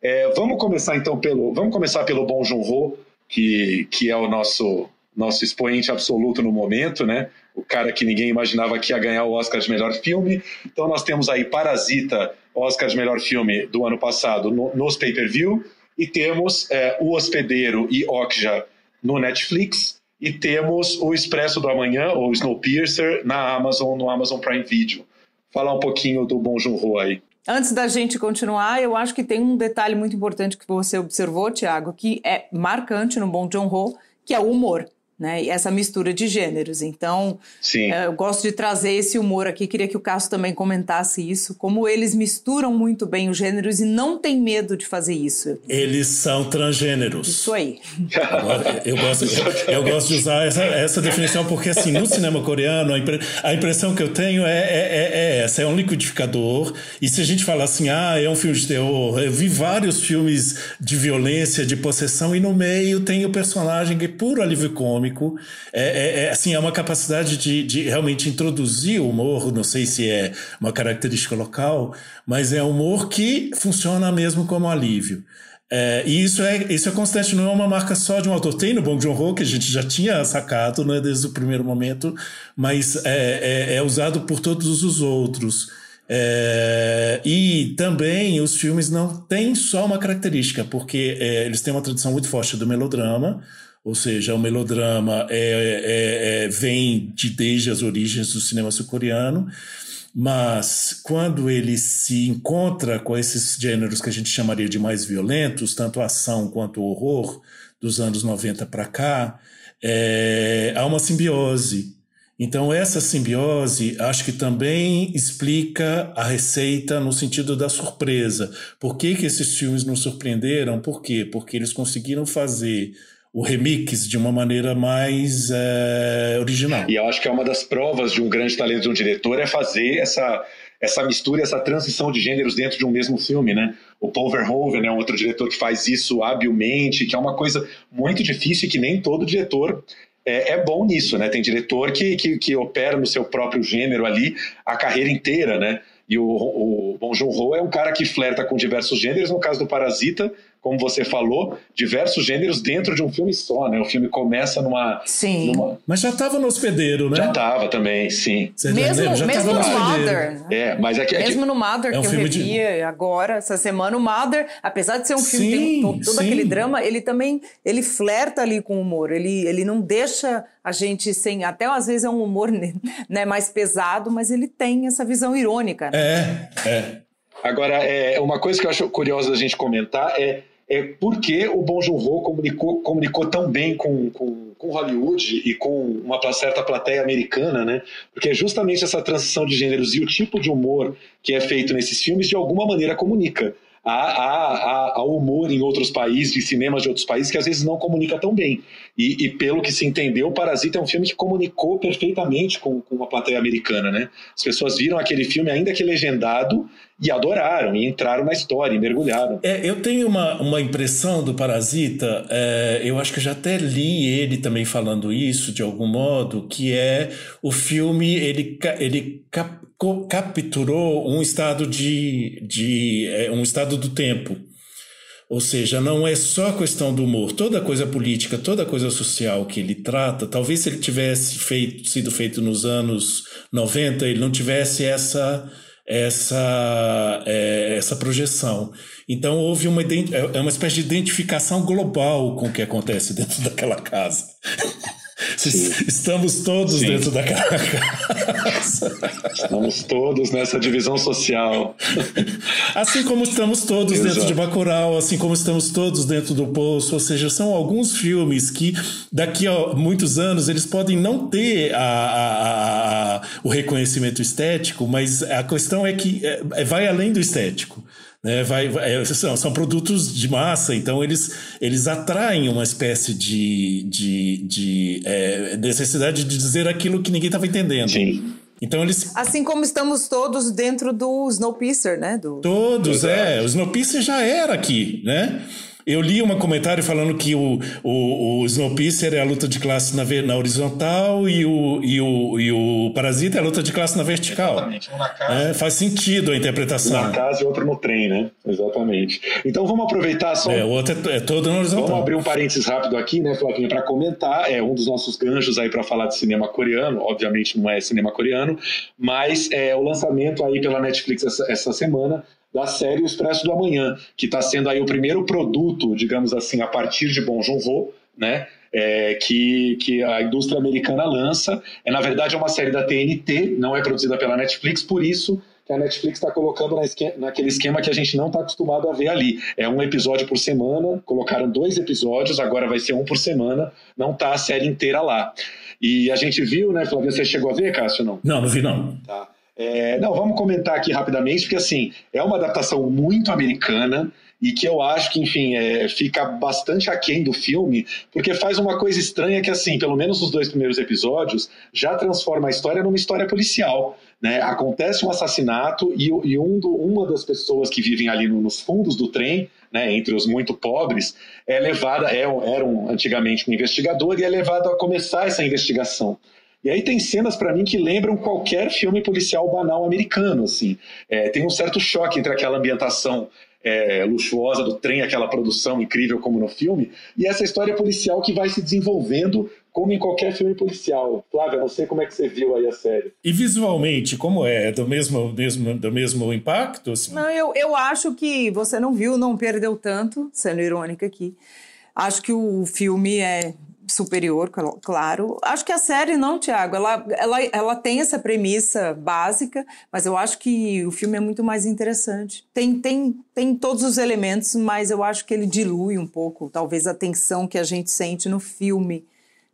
Speaker 2: É, vamos começar então pelo, vamos começar pelo Bong Joon-ho, que, que é o nosso nosso expoente absoluto no momento, né? O cara que ninguém imaginava que ia ganhar o Oscar de melhor filme. Então nós temos aí Parasita, Oscar de melhor filme do ano passado no, nos pay-per-view, e temos é, O Hospedeiro e Okja no Netflix, e temos o Expresso do Amanhã, ou Snowpiercer, na Amazon, no Amazon Prime Video. Falar um pouquinho do Bong Joon-ho aí.
Speaker 7: Antes da gente continuar, eu acho que tem um detalhe muito importante que você observou, Tiago, que é marcante no Bong Joon-ho, que é o humor né? E essa mistura de gêneros. Então,
Speaker 2: Sim.
Speaker 7: Eh, eu gosto de trazer esse humor aqui. Queria que o Cássio também comentasse isso, como eles misturam muito bem os gêneros e não tem medo de fazer isso.
Speaker 1: Eles são transgêneros.
Speaker 7: Isso aí.
Speaker 1: Eu gosto, eu, eu gosto de usar essa, essa definição porque, assim, no cinema coreano, a, impre, a impressão que eu tenho é, é, é, é, essa: é um liquidificador. E se a gente falar assim, ah, é um filme de terror, eu vi vários filmes de violência, de possessão, e no meio tem o personagem que é puro alívio cômico cômico. É, é, é, assim, é uma capacidade de, de realmente introduzir o humor, não sei se é uma característica local, mas é humor que funciona mesmo como alívio. É, e isso é, isso é constante, não é uma marca só de um autor. Tem no Bong Joon-ho, que a gente já tinha sacado né, desde o primeiro momento, mas é, é, é usado por todos os outros. É, e também os filmes não têm só uma característica, porque é, eles têm uma tradição muito forte do melodrama, ou seja, o melodrama é, é, é, vem de desde as origens do cinema sul-coreano, mas quando ele se encontra com esses gêneros que a gente chamaria de mais violentos, tanto ação quanto horror, dos anos 90 para cá, é, há uma simbiose. Então, essa simbiose acho que também explica a receita no sentido da surpresa. Por que, que esses filmes nos surpreenderam? Por quê? Porque eles conseguiram fazer o remix de uma maneira mais é, original.
Speaker 2: E eu acho que é uma das provas de um grande talento de um diretor é fazer essa, essa mistura, essa transição de gêneros dentro de um mesmo filme, né? O Paul Verhoeven é um outro diretor que faz isso habilmente, que é uma coisa muito difícil e que nem todo diretor é, é bom nisso, né? Tem diretor que, que, que, opera no seu próprio gênero ali a carreira inteira, né? E o, o Bong Joon-ho é um cara que flerta com diversos gêneros. No caso do Parasita, como você falou, diversos gêneros dentro de um filme só, né? O filme começa numa.
Speaker 7: Sim.
Speaker 2: Numa...
Speaker 1: Mas já estava no hospedeiro, né?
Speaker 2: Já estava também, sim.
Speaker 7: Você mesmo já mesmo no, no Mother. Né?
Speaker 2: É, mas é que.
Speaker 7: Mesmo
Speaker 2: é que...
Speaker 7: no Mother, é um que eu revi de... agora, essa semana, o Mother, apesar de ser um filme que tem todo, todo aquele drama, ele também ele flerta ali com o humor. Ele, ele não deixa a gente sem. Até às vezes é um humor né, mais pesado, mas ele tem essa visão irônica.
Speaker 1: Né? É, é.
Speaker 2: Agora, é, uma coisa que eu acho curiosa da gente comentar é é porque o Bong Joon-ho comunicou, comunicou tão bem com, com, com, Hollywood e com uma certa plateia americana, né? Porque é justamente essa transição de gêneros e o tipo de humor que é feito nesses filmes de alguma maneira comunica. Há, há, humor em outros países, de cinemas de outros países, que às vezes não comunica tão bem. E, e pelo que se entendeu, o Parasita é um filme que comunicou perfeitamente com, com a plateia americana, né? As pessoas viram aquele filme, ainda que legendado, e adoraram, e entraram na história, e mergulharam.
Speaker 1: É, eu tenho uma, uma impressão do Parasita, é, eu acho que eu já até li ele também falando isso, de algum modo, que é o filme, ele, ele cap, capturou um estado de, de é, um estado do tempo. Ou seja, não é só a questão do humor, toda coisa política, toda coisa social que ele trata, talvez se ele tivesse feito, sido feito nos anos 90, ele não tivesse essa essa, é, essa projeção. Então houve uma, é, é uma espécie de identificação global com o que acontece dentro daquela casa. Sim. Estamos todos Sim. dentro daquela casa.
Speaker 2: Estamos todos nessa divisão social.
Speaker 1: Assim como estamos todos Exato. dentro de Bacurau, assim como estamos todos dentro do Poço, ou seja, são alguns filmes que daqui a muitos anos eles podem não ter a, a, a, o reconhecimento estético, mas a questão é que é, vai além do estético. Né, vai, vai, é, são, são, produtos de massa, então eles, eles atraem uma espécie de, de, de é, necessidade de dizer aquilo que ninguém estava entendendo.
Speaker 2: Sim.
Speaker 1: Então eles.
Speaker 7: Assim como estamos todos dentro do Snowpiercer, né? Do...
Speaker 1: Todos, é. O Snowpiercer já era aqui, né? Eu li um comentário falando que o, o, o Snowpiercer é a luta de classe na, na horizontal e o, e, o, e o Parasita é a luta de classe na vertical.
Speaker 2: Exatamente, um na casa.
Speaker 1: É, faz sentido a interpretação.
Speaker 2: Um na casa e outro no trem, né? Exatamente. Então vamos aproveitar só.
Speaker 1: É, o outro é, é todo na horizontal.
Speaker 2: Vamos abrir um parênteses rápido aqui, né, Flavinha, para comentar. É um dos nossos ganchos aí para falar de cinema coreano. Obviamente não é cinema coreano, mas é o lançamento aí pela Netflix essa, essa semana da série O Expresso do Amanhã, que está sendo aí o primeiro produto, digamos assim, a partir de Joon-ho, né? É, que, que a indústria americana lança. É na verdade é uma série da TNT, não é produzida pela Netflix, por isso que a Netflix está colocando na esquema, naquele esquema que a gente não está acostumado a ver ali. É um episódio por semana, colocaram dois episódios, agora vai ser um por semana, não está a série inteira lá. E a gente viu, né, Flávia, você chegou a ver, Cássio, não?
Speaker 1: Não, não vi não.
Speaker 2: Tá. É, não, vamos comentar aqui rapidamente, porque assim, é uma adaptação muito americana e que eu acho que, enfim, é, fica bastante aquém do filme, porque faz uma coisa estranha que, assim, pelo menos os dois primeiros episódios, já transforma a história numa história policial. Né? Acontece um assassinato e, e um do, uma das pessoas que vivem ali no, nos fundos do trem, né, entre os muito pobres, é levada, é, era um, antigamente um investigador e é levado a começar essa investigação. E aí tem cenas para mim que lembram qualquer filme policial banal americano, assim. É, tem um certo choque entre aquela ambientação é, luxuosa do trem, aquela produção incrível como no filme, e essa história policial que vai se desenvolvendo como em qualquer filme policial. Flávia, não sei como é que você viu aí a série.
Speaker 1: E visualmente, como é? Do mesmo, mesmo, do mesmo impacto? Assim?
Speaker 7: Não, eu, eu acho que você não viu, não perdeu tanto, sendo irônica aqui. Acho que o filme é superior, claro. Acho que a série não, Tiago. Ela, ela, ela tem essa premissa básica, mas eu acho que o filme é muito mais interessante. Tem, tem, tem todos os elementos, mas eu acho que ele dilui um pouco, talvez, a tensão que a gente sente no filme.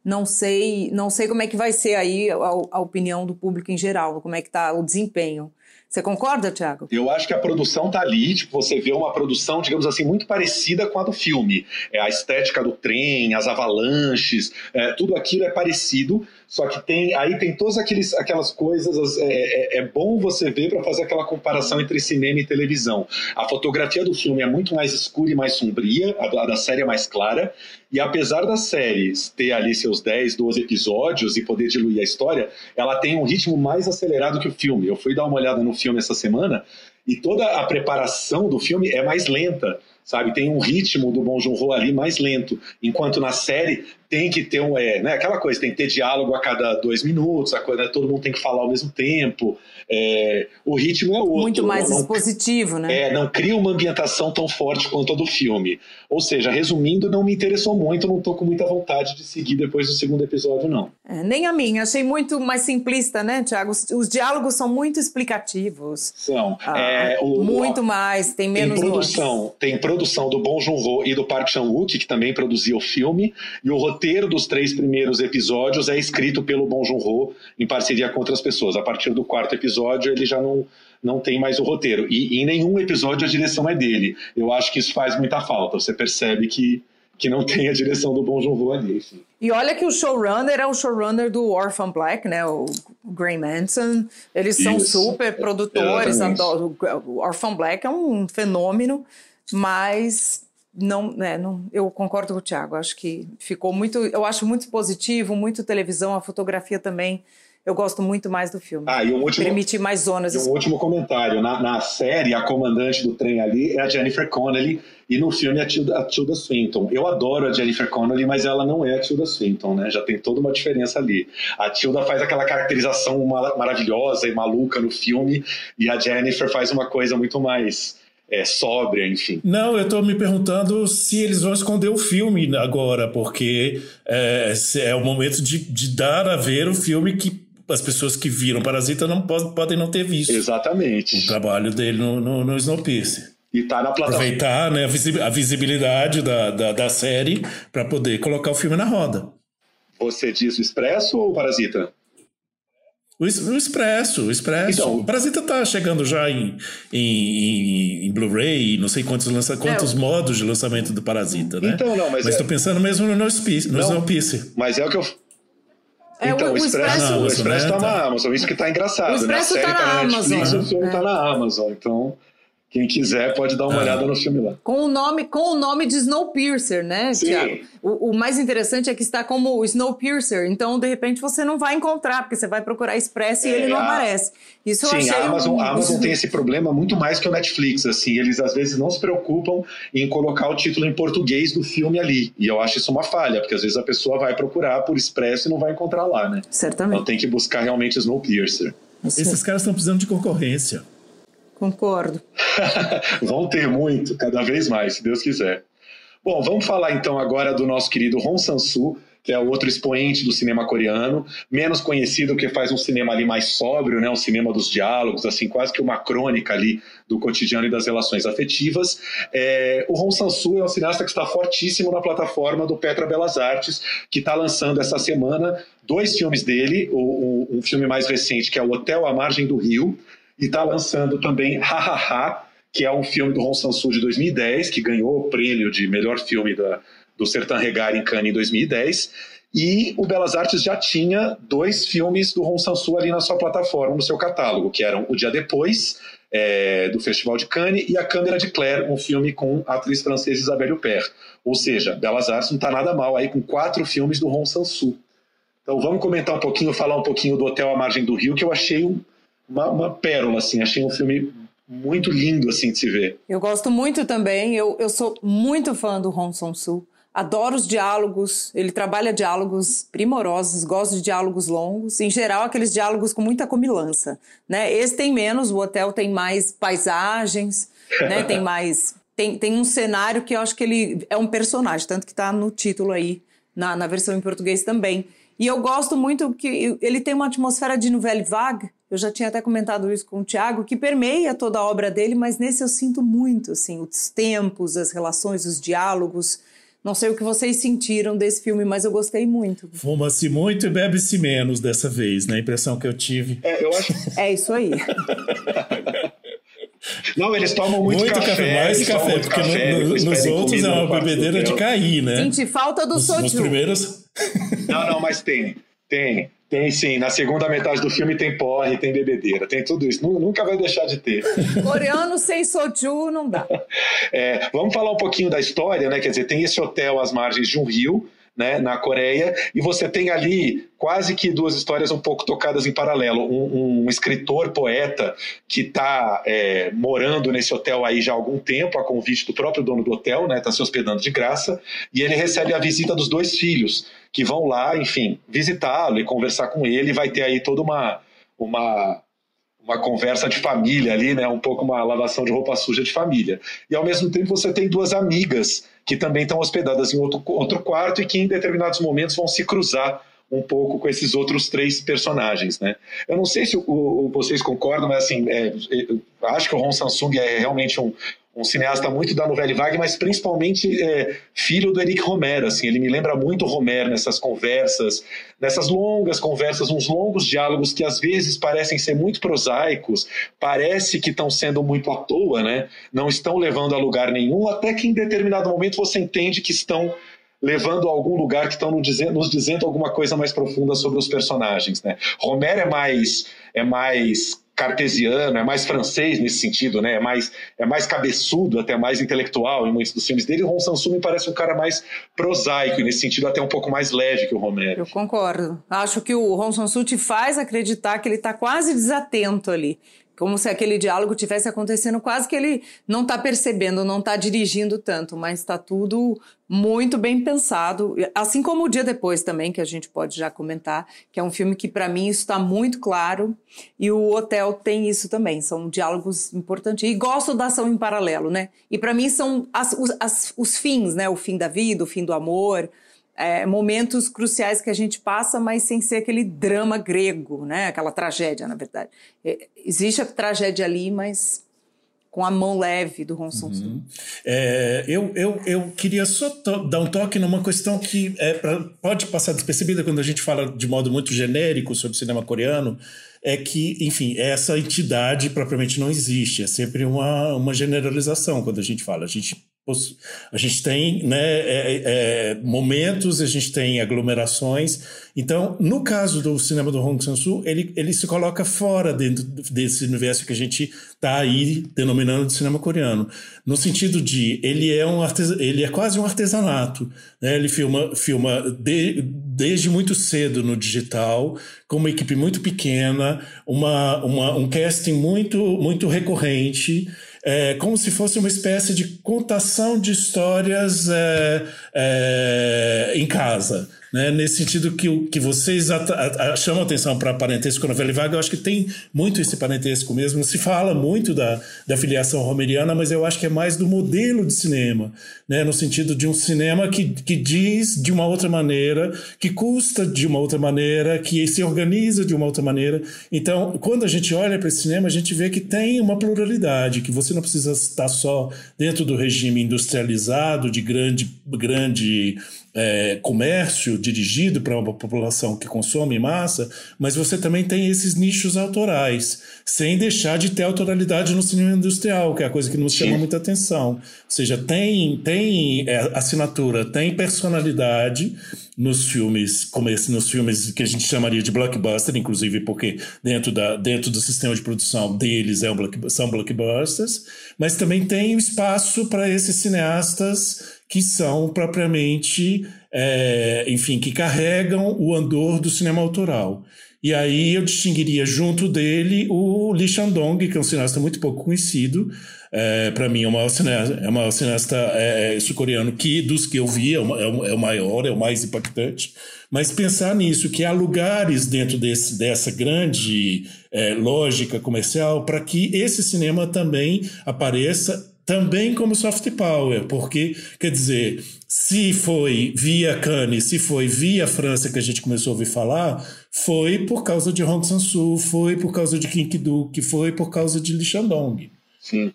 Speaker 7: Não sei, não sei como é que vai ser aí a, a opinião do público em geral, como é que está o desempenho. Você concorda, Thiago?
Speaker 2: Eu acho que a produção tá ali, tipo, você vê uma produção, digamos assim, muito parecida com a do filme. É a estética do trem, as avalanches, é, tudo aquilo é parecido, só que tem aí tem todas aqueles, aquelas coisas. É, é, é bom você ver para fazer aquela comparação entre cinema e televisão. A fotografia do filme é muito mais escura e mais sombria, a, a da série é mais clara. E apesar da série ter ali seus 10, 12 episódios e poder diluir a história, ela tem um ritmo mais acelerado que o filme. Eu fui dar uma olhada no filme essa semana e toda a preparação do filme é mais lenta sabe? Tem um ritmo do Bom Joon-ho ali mais lento, enquanto na série tem que ter um, é, né, aquela coisa, tem que ter diálogo a cada dois minutos, a coisa, né, todo mundo tem que falar ao mesmo tempo, é, o ritmo é outro.
Speaker 7: Muito mais não, expositivo, né?
Speaker 2: É, não cria uma ambientação tão forte quanto a do filme. Ou seja, resumindo, não me interessou muito, não tô com muita vontade de seguir depois do segundo episódio, não.
Speaker 7: É, nem a mim, achei muito mais simplista, né, Tiago? Os, os, diálogos são muito explicativos.
Speaker 2: São.
Speaker 7: Ah, é, o, muito mais, tem menos
Speaker 2: tem produção, tem produção do Bong Joon-ho e do Park Chan-wook, que também produziu o filme, e o roteiro dos três primeiros episódios é escrito pelo Bong Joon-ho em parceria com outras pessoas. A partir do quarto episódio, ele já não, não tem mais o roteiro. E, e em nenhum episódio a direção é dele. Eu acho que isso faz muita falta. Você percebe que, que não tem a direção do Bong Joon-ho ali. Enfim.
Speaker 7: E olha que o showrunner é o showrunner do Orphan Black, né? O Gray Manson. Eles são Isso. super produtores. O Orphan Black é um fenômeno, mas não, né, não, eu concordo com o Thiago. Acho que ficou muito, eu acho muito positivo, muito televisão, a fotografia também eu gosto muito mais do filme.
Speaker 2: Ah, e um último,
Speaker 7: Permite mais zonas.
Speaker 2: e um último comentário. Na, na série, a comandante do trem ali é a Jennifer Connelly e no filme é a Tilda, a Tilda Swinton. Eu adoro a Jennifer Connelly, mas ela não é a Tilda Swinton, né? Já tem toda uma diferença ali. A Tilda faz aquela caracterização ma- maravilhosa e maluca no filme e a Jennifer faz uma coisa muito mais é, sóbria, enfim.
Speaker 1: Não, eu tô me perguntando se eles vão esconder o filme agora, porque é, é o momento de, de dar a ver o filme que as pessoas que viram Parasita não po- podem não ter visto.
Speaker 2: Exatamente.
Speaker 1: O trabalho dele no, no, no Snowpiercer.
Speaker 2: E tá na plataforma.
Speaker 1: Aproveitar né, a visibilidade da, da, da série para poder colocar o filme na roda.
Speaker 2: Você diz o Expresso ou o Parasita?
Speaker 1: O, es- o Expresso, o Expresso.
Speaker 2: Então-
Speaker 1: o Parasita tá chegando já em, em, em- em Blu-ray, não sei quantos, lança, quantos modos de lançamento do Parasita, né?
Speaker 2: Então, não, mas
Speaker 1: Mas
Speaker 2: é-
Speaker 1: tô pensando mesmo no, no, Spi- no
Speaker 2: Não. Mas é o que eu.
Speaker 7: É,
Speaker 2: então,
Speaker 7: o-
Speaker 2: o
Speaker 7: o
Speaker 2: Expresso,
Speaker 7: Expresso-
Speaker 2: o Expresso
Speaker 1: né,
Speaker 2: tá
Speaker 1: tá.
Speaker 2: na Amazon, isso que tá engraçado.
Speaker 7: O Expresso
Speaker 2: né? A série
Speaker 7: tá na
Speaker 2: Netflix,
Speaker 7: Amazon.
Speaker 2: o filme
Speaker 7: É.
Speaker 2: tá na Amazon. Então, quem quiser pode dar uma
Speaker 1: Ah.
Speaker 2: olhada no filme lá.
Speaker 7: Com o nome, com o nome de Snowpiercer, né,
Speaker 2: Sim.
Speaker 7: Tiago? O, o mais interessante é que está como Snowpiercer, então de repente você não vai encontrar, porque você vai procurar Express e ele não
Speaker 2: a-
Speaker 7: aparece. Isso eu
Speaker 2: Sim,
Speaker 7: achei
Speaker 2: a Amazon,
Speaker 7: um-
Speaker 2: a Amazon tem esse problema muito mais que o Netflix. Assim, eles às vezes não se preocupam em colocar o título em português do filme ali. E eu acho isso uma falha, porque às vezes a pessoa vai procurar por Expresso e não vai encontrar lá, né? Então
Speaker 7: Certamente.
Speaker 2: tem que buscar realmente Snowpiercer.
Speaker 1: Esses caras estão precisando de concorrência.
Speaker 7: Concordo.
Speaker 2: Vão ter muito, cada vez mais, se Deus quiser. Bom, vamos falar então agora do nosso querido Hong Sang-soo, que é outro expoente do cinema coreano, menos conhecido porque faz um cinema ali mais sóbrio, né, um cinema dos diálogos, assim, quase que uma crônica ali do cotidiano e das relações afetivas. É, o Hong Sang-soo é um cineasta que está fortíssimo na plataforma do Petra Belas Artes, que está lançando essa semana dois filmes dele, o, o- um filme mais recente que é o Hotel à Margem do Rio, e está lançando também Ha Ha Ha, que é um filme do Hong Sang-soo de 2010, que ganhou o prêmio de melhor filme da, do Sertan Regar em Cannes em 2010. E o Belas Artes já tinha dois filmes do Hong Sang-soo ali na sua plataforma, no seu catálogo, que eram O Dia Depois, é, do Festival de Cannes, e A Câmera de Claire, um filme com a atriz francesa Isabelle Huppert. Ou seja, Belas Artes não está nada mal aí com quatro filmes do Hong Sang-soo. Então vamos comentar um pouquinho, falar um pouquinho do Hotel à Margem do Rio, que eu achei um- uma, uma pérola, assim, achei um filme muito lindo assim de se ver.
Speaker 7: Eu gosto muito também, eu, eu sou muito fã do Hong Song-soo. Adoro os diálogos, ele trabalha diálogos primorosos, gosto de diálogos longos, em geral aqueles diálogos com muita comilança, né? Esse tem menos, o hotel tem mais paisagens, né? Tem mais tem, tem um cenário que eu acho que ele é um personagem, tanto que está no título aí, na, na versão em português também. E eu gosto muito que ele tem uma atmosfera de nouvelle vague, eu já tinha até comentado isso com o Tiago, que permeia toda a obra dele, mas nesse eu sinto muito, assim, os tempos, as relações, os diálogos. Não sei o que vocês sentiram desse filme, mas eu gostei muito.
Speaker 1: Fuma-se muito e bebe-se menos dessa vez, né? A impressão que eu tive.
Speaker 2: É, eu acho.
Speaker 7: É isso aí.
Speaker 2: Não, eles tomam muito,
Speaker 1: Muito café, mais
Speaker 2: eles tomam
Speaker 1: café,
Speaker 2: muito
Speaker 1: porque no-
Speaker 2: café,
Speaker 1: no-
Speaker 2: eles
Speaker 1: nos
Speaker 2: pedem
Speaker 1: outros é
Speaker 2: no
Speaker 1: uma bebedeira de cair, né?
Speaker 7: Senti falta do
Speaker 1: Nos, nos primeiros.
Speaker 2: Não, não, mas tem. Tem, tem sim. Na segunda metade do filme tem porre, tem bebedeira, tem tudo isso. Nu- Nunca vai deixar de ter.
Speaker 7: Coreano sem soju não dá.
Speaker 2: É, vamos falar um pouquinho da história, né? Quer dizer, tem esse hotel às margens de um rio, né, na Coreia, e você tem ali quase que duas histórias um pouco tocadas em paralelo. Um, um escritor, poeta, que está morando nesse hotel aí já há algum tempo, a convite do próprio dono do hotel, né? Está se hospedando de graça, e ele recebe a visita dos dois filhos, que vão lá, enfim, visitá-lo e conversar com ele, vai ter aí toda uma. uma uma conversa de família ali, né? Um pouco uma lavação de roupa suja de família. E ao mesmo tempo você tem duas amigas que também estão hospedadas em outro, outro quarto e que em determinados momentos vão se cruzar um pouco com esses outros três personagens, né? Eu não sei se o, o, vocês concordam, mas assim, é, acho que o Ron Samsung é realmente um, um cineasta muito da novela vague, mas principalmente é, filho do Eric Romer, assim, ele me lembra muito o Romer nessas conversas, nessas longas conversas, uns longos diálogos que às vezes parecem ser muito prosaicos, parece que estão sendo muito à toa, né? Não estão levando a lugar nenhum, até que em determinado momento você entende que estão levando a algum lugar que estão nos dizendo, nos dizendo alguma coisa mais profunda sobre os personagens, né? Romer é mais é mais cartesiano, é mais francês nesse sentido, né? É mais, é mais cabeçudo, até mais intelectual em muitos dos filmes dele. O Ron Sansu me parece um cara mais prosaico, nesse sentido até um pouco mais leve que o Romero.
Speaker 7: Eu concordo. Acho que o Ron Sansu te faz acreditar que ele está quase desatento ali como se aquele diálogo tivesse acontecendo quase que ele não está percebendo, não está dirigindo tanto, mas está tudo muito bem pensado, assim como o dia depois também que a gente pode já comentar, que é um filme que para mim está muito claro e o Hotel tem isso também, são diálogos importantes e gosto da ação em paralelo, né? E para mim são as, os, as, os fins, né? O fim da vida, o fim do amor, é, momentos cruciais que a gente passa, mas sem ser aquele drama grego, né? Aquela tragédia, na verdade. É, existe a tragédia ali, mas com a mão leve do Ron Uhum.
Speaker 1: É, eu, eu, eu queria só dar um toque numa questão que é pra, pode passar despercebida quando a gente fala de modo muito genérico sobre cinema coreano, é que, enfim, essa entidade propriamente não existe. É sempre uma, uma generalização quando a gente fala. A gente a gente tem né, é, é, momentos, a gente tem aglomerações. Então, no caso do cinema do Hong Sang-soo, ele, ele se coloca fora dentro desse universo que a gente está aí denominando de cinema coreano. No sentido de, ele é, um ele é quase um artesanato. Né? Ele filma, filma de, desde muito cedo no digital, com uma equipe muito pequena, uma, uma, um casting muito, muito recorrente é, como se fosse uma espécie de contação de histórias é, é, em casa. Né? Nesse sentido que, que vocês a, a, chamam atenção para parentesco com a novela vaga, eu acho que tem muito esse parentesco mesmo. Se fala muito da, da filiação romeriana, mas eu acho que é mais do modelo de cinema, né? no sentido de um cinema que, que diz de uma outra maneira, que custa de uma outra maneira, que se organiza de uma outra maneira. Então, quando a gente olha para esse cinema, a gente vê que tem uma pluralidade, que você não precisa estar só dentro do regime industrializado, de grande, grande é, comércio dirigido para uma população que consome massa, mas você também tem esses nichos autorais, sem deixar de ter autoralidade no cinema industrial, que é a coisa que nos Sim. chama muita atenção. Ou seja, tem, tem é, assinatura, tem personalidade nos filmes, como esse, nos filmes que a gente chamaria de blockbuster, inclusive porque dentro, da, dentro do sistema de produção deles é um block, são blockbusters, mas também tem espaço para esses cineastas que são propriamente, é, enfim, que carregam o andor do cinema autoral. E aí eu distinguiria junto dele o Lee Shandong, que é um cineasta muito pouco conhecido. É, para mim é o maior cineasta, é o maior cineasta é, é sul-coreano que dos que eu vi é o, é o, maior, é o mais impactante. Mas pensar nisso, que há lugares dentro desse, dessa grande é, lógica comercial para que esse cinema também apareça também como soft power, porque, quer dizer, se foi via Cannes, se foi via França que a gente começou a ouvir falar, foi por causa de Hong Sang-soo, foi por causa de Kim Ki-duk, foi por causa de Lee Shandong.
Speaker 2: Sim.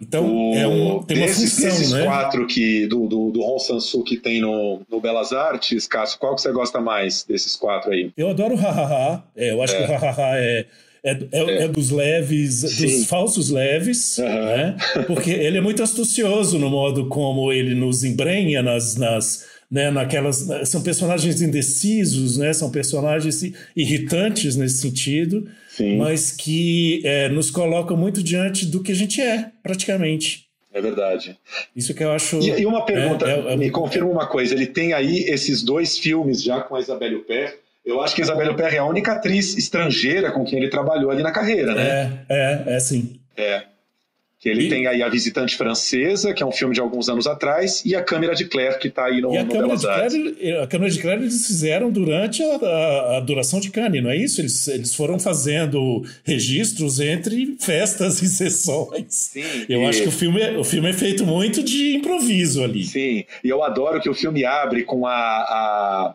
Speaker 1: Então, o, é um, tem desses, uma função,
Speaker 2: desses
Speaker 1: né?
Speaker 2: quatro que, do, do, do Hong Sang-soo que tem no, no Belas Artes, Cássio, qual que você gosta mais desses quatro aí?
Speaker 1: Eu adoro o Hahaha. É, eu acho é. que o Hahaha é é, é, é, é, dos leves, Sim. dos falsos leves, uhum. né? Porque ele é muito astucioso no modo como ele nos embrenha nas, nas né, naquelas são personagens indecisos, né? São personagens irritantes nesse sentido, Sim. mas que é, nos colocam muito diante do que a gente é, praticamente.
Speaker 2: É verdade.
Speaker 1: Isso que eu acho.
Speaker 2: E, e uma pergunta, é, é, me confirma uma coisa: ele tem aí esses dois filmes já com a Isabelle Huppert eu acho que Isabelle Huppert é a única atriz estrangeira com quem ele trabalhou ali na carreira,
Speaker 1: né? É, é, é sim.
Speaker 2: É. Que ele e... tem aí A Visitante Francesa, que é um filme de alguns anos atrás, e A Câmera de Claire, que está aí no,
Speaker 1: e a
Speaker 2: no
Speaker 1: Câmera de Claire, A Câmera de Claire eles fizeram durante a, a, a, duração de Cannes, não é isso? Eles, eles foram fazendo registros entre festas e sessões. Sim. Eu e... acho que o filme, é, o filme é feito muito de improviso ali.
Speaker 2: Sim, e eu adoro que o filme abre com a, a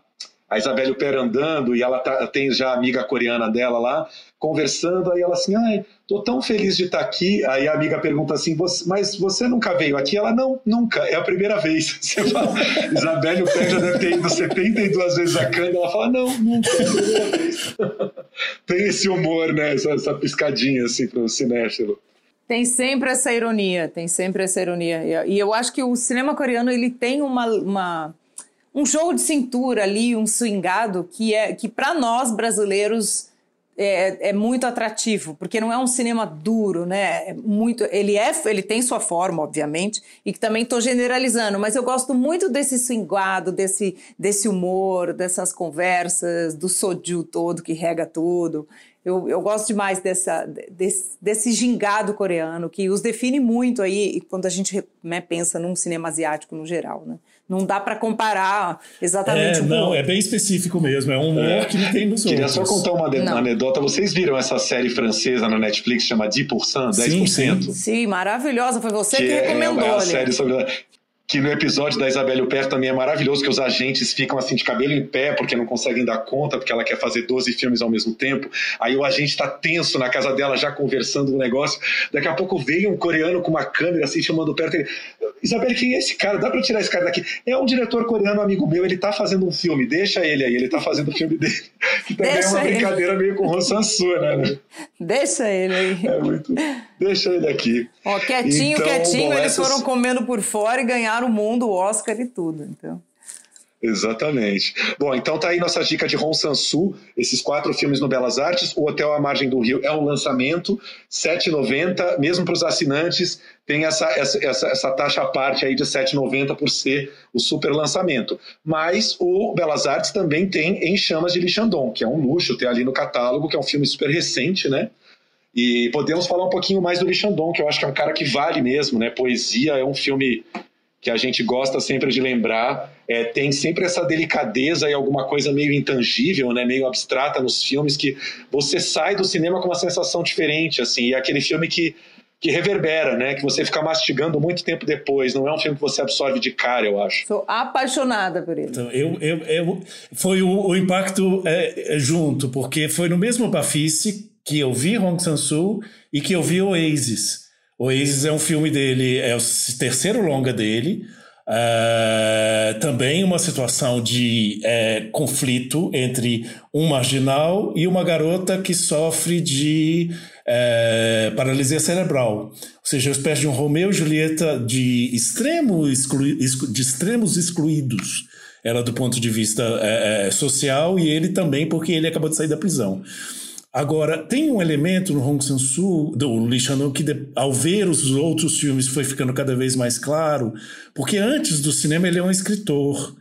Speaker 2: a Isabelle Huppert andando e ela tá, tem já a amiga coreana dela lá, conversando, aí ela assim, ai, tô tão feliz de estar tá aqui. Aí a amiga pergunta assim, mas você nunca veio aqui? Ela, não, nunca, é a primeira vez. Você fala, Isabelle Huppert já deve ter ido 72 vezes a cana, ela fala, não, nunca, é a primeira vez. tem esse humor, né, essa, essa piscadinha assim para o cinéfilo.
Speaker 7: Tem sempre essa ironia, tem sempre essa ironia. E eu acho que o cinema coreano ele tem uma, uma um jogo de cintura ali, um swingado que é que para nós brasileiros é, é, muito atrativo, porque não é um cinema duro, né? É muito, ele é, ele tem sua forma, obviamente, e que também estou generalizando, mas eu gosto muito desse swingado, desse, desse humor, dessas conversas, do soju todo que rega tudo. Eu, eu gosto demais dessa, desse, desse gingado coreano que os define muito aí quando a gente né, pensa num cinema asiático no geral, né? Não dá para comparar exatamente.
Speaker 1: É, não, é bem específico mesmo. É um humor é. que não tem nos
Speaker 2: Queria
Speaker 1: outros.
Speaker 2: só contar uma, uma anedota. Vocês viram essa série francesa na Netflix chama 10%? 10%?
Speaker 7: Sim, sim. sim maravilhosa. Foi você que, que recomendou. É, é a
Speaker 2: série sobre que no episódio da Isabelle Huppert também é maravilhoso, que os agentes ficam assim de cabelo em pé porque não conseguem dar conta, porque ela quer fazer 12 filmes ao mesmo tempo. Aí o agente está tenso na casa dela, já conversando um negócio. Daqui a pouco veio um coreano com uma câmera assim, chamando perto. Ele, Isabelle, quem é esse cara? Dá para tirar esse cara daqui? É um diretor coreano, amigo meu, ele está fazendo um filme, deixa ele aí, ele está fazendo o filme dele. Que também deixa é uma brincadeira ele. meio com o Sansu, né?
Speaker 7: Deixa ele aí.
Speaker 2: É muito. Deixa ele aqui.
Speaker 7: Ó, quietinho, então, quietinho, bom, eles essas... foram comendo por fora e ganharam o mundo, o Oscar e tudo. Então.
Speaker 2: Exatamente. Bom, então tá aí nossa dica de Ron Sansu, esses quatro filmes no Belas Artes. O Hotel à Margem do Rio é um lançamento, R$ 7,90, mesmo para os assinantes, tem essa, essa, essa, taxa à parte aí de R$ 7,90 por ser o super lançamento. Mas o Belas Artes também tem Em Chamas de Lixandon, que é um luxo ter ali no catálogo, que é um filme super recente, né? E podemos falar um pouquinho mais do Lixandon, que eu acho que é um cara que vale mesmo, né? Poesia é um filme que a gente gosta sempre de lembrar. É, tem sempre essa delicadeza e alguma coisa meio intangível, né? Meio abstrata nos filmes que você sai do cinema com uma sensação diferente, assim. E é aquele filme que que reverbera, né? Que você fica mastigando muito tempo depois. Não é um filme que você absorve de cara, eu acho.
Speaker 7: Sou apaixonada por ele.
Speaker 1: Então, eu, eu, eu foi o, o impacto é, é, junto, porque foi no mesmo Bafice que eu vi Hong Sang-soo e que eu vi Oasis. Oasis é um filme dele, é o terceiro longa dele. Uh, também uma situação de uh, conflito entre um marginal e uma garota que sofre de uh, paralisia cerebral. Ou seja, uma espécie de um Romeu e Julieta de, extremo exclu, de extremos excluídos. Ela do ponto de vista social e ele também, porque ele acabou de sair da prisão. Agora, tem um elemento no Hong Sang-soo, do Lee Shan que ao ver os outros filmes foi ficando cada vez mais claro, porque antes do cinema ele é um escritor.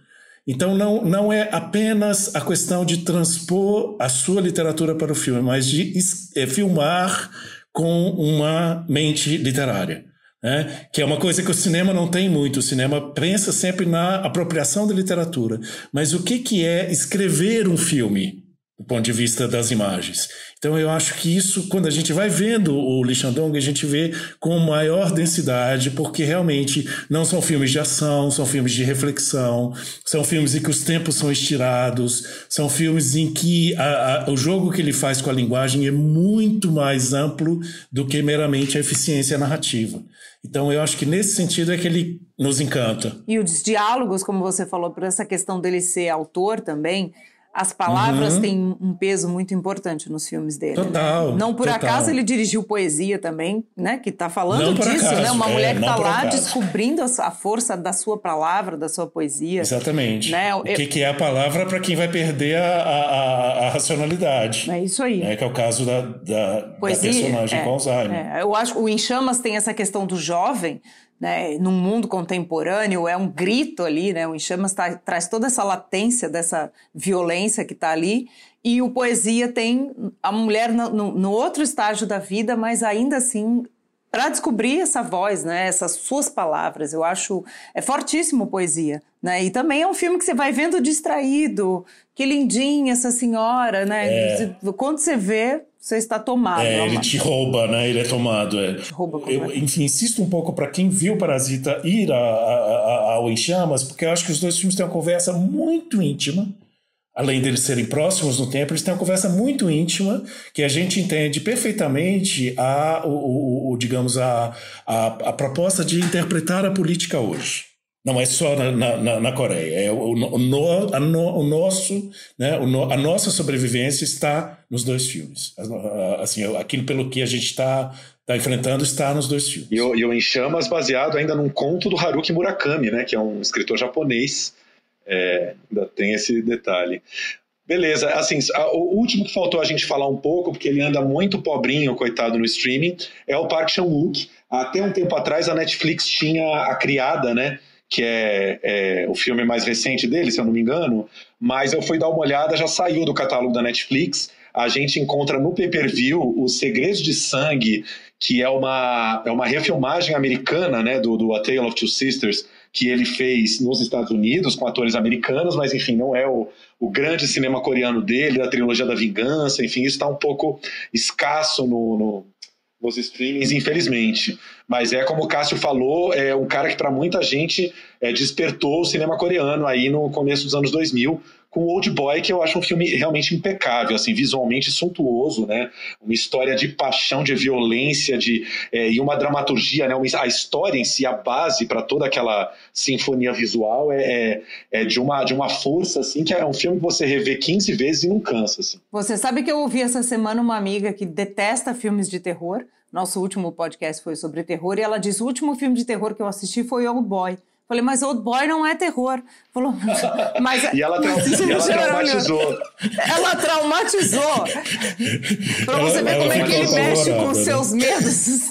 Speaker 1: Então não, não é apenas a questão de transpor a sua literatura para o filme, mas de é, filmar com uma mente literária. Né? que é uma coisa que o cinema não tem muito. O cinema pensa sempre na apropriação da literatura. Mas o que, que é escrever um filme? Do ponto de vista das imagens. Então eu acho que isso, quando a gente vai vendo o Lichandong, a gente vê com maior densidade, porque realmente não são filmes de ação, são filmes de reflexão, são filmes em que os tempos são estirados, são filmes em que a, a, o jogo que ele faz com a linguagem é muito mais amplo do que meramente a eficiência narrativa. Então eu acho que nesse sentido é que ele nos encanta.
Speaker 7: E os diálogos, como você falou, por essa questão dele ser autor também, as palavras uhum. têm um peso muito importante nos filmes dele.
Speaker 1: Né? Total.
Speaker 7: Né? Não por
Speaker 1: total.
Speaker 7: acaso ele dirigiu poesia também, né? Que está falando disso,
Speaker 1: acaso,
Speaker 7: né? Uma
Speaker 1: é,
Speaker 7: mulher que está lá
Speaker 1: acaso.
Speaker 7: descobrindo a força da sua palavra, da sua poesia.
Speaker 1: Exatamente.
Speaker 7: Né?
Speaker 1: O que, que, é a palavra para quem vai perder a, a, a, racionalidade.
Speaker 7: É isso aí.
Speaker 1: É, que é o caso da, da, poesia, da personagem
Speaker 7: é,
Speaker 1: com Alzheimer.
Speaker 7: É. Eu acho que o Em Chamas tem essa questão do jovem, né, num mundo contemporâneo, é um grito ali, né, o Enchamas tá, traz toda essa latência dessa violência que está ali, e o Poesia tem a mulher no, no, no outro estágio da vida, mas ainda assim para descobrir essa voz, né, essas suas palavras. Eu acho é fortíssimo poesia, né? E também é um filme que você vai vendo distraído, que lindinha essa senhora, né? É. Quando você vê, você está tomado.
Speaker 1: É, ele te rouba, né? Ele é tomado. É.
Speaker 7: Te rouba
Speaker 1: eu, enfim, insisto um pouco para quem viu Parasita ir a, a, a, ao Em Chamas, porque eu acho que os dois filmes têm uma conversa muito íntima além deles serem próximos no tempo, eles têm uma conversa muito íntima que a gente entende perfeitamente a, o, o, o digamos, a, a, a, proposta de interpretar a política hoje. Não é só na, na, na Coreia, é o, o, no, no, o nosso, né, o no, a nossa sobrevivência está nos dois filmes. Assim, aquilo pelo que a gente está está enfrentando está nos dois filmes.
Speaker 2: E o, e o Em Chamas baseado ainda num conto do Haruki Murakami, né, que é um escritor japonês é, ainda tem esse detalhe. Beleza, assim, o último que faltou a gente falar um pouco, porque ele anda muito pobrinho, coitado, no streaming, é o Park Chan-wook. Até um tempo atrás a Netflix tinha a Criada, né? Que é, é, o filme mais recente dele, se eu não me engano. Mas eu fui dar uma olhada, já saiu do catálogo da Netflix. A gente encontra no pay-per-view Os Segredos de Sangue, que é uma, é uma refilmagem americana, né? Do, do A Tale of Two Sisters, que ele fez nos Estados Unidos com atores americanos, mas enfim, não é o, o grande cinema coreano dele, a trilogia da vingança, enfim, isso está um pouco escasso no, no, nos streamings, infelizmente. Mas é como o Cássio falou, é um cara que para muita gente é, despertou o cinema coreano aí no começo dos anos 2000, com Old Boy, que eu acho um filme realmente impecável, assim, visualmente suntuoso, né? Uma história de paixão, de violência, de é, e uma dramaturgia, né? a história em si, a base para toda aquela sinfonia visual é, é, é, de uma de uma força assim que é um filme que você revê 15 vezes e não cansa. Assim.
Speaker 7: Você sabe que eu ouvi essa semana uma amiga que detesta filmes de terror. Nosso último podcast foi sobre terror e ela disse: o último filme de terror que eu assisti foi Old Boy. Falei, mas Old Boy não é terror. Falou, mas.
Speaker 2: e ela, trau e ela traumatizou.
Speaker 7: Ela traumatizou. pra você ver como é que ele mexe com os seus medos.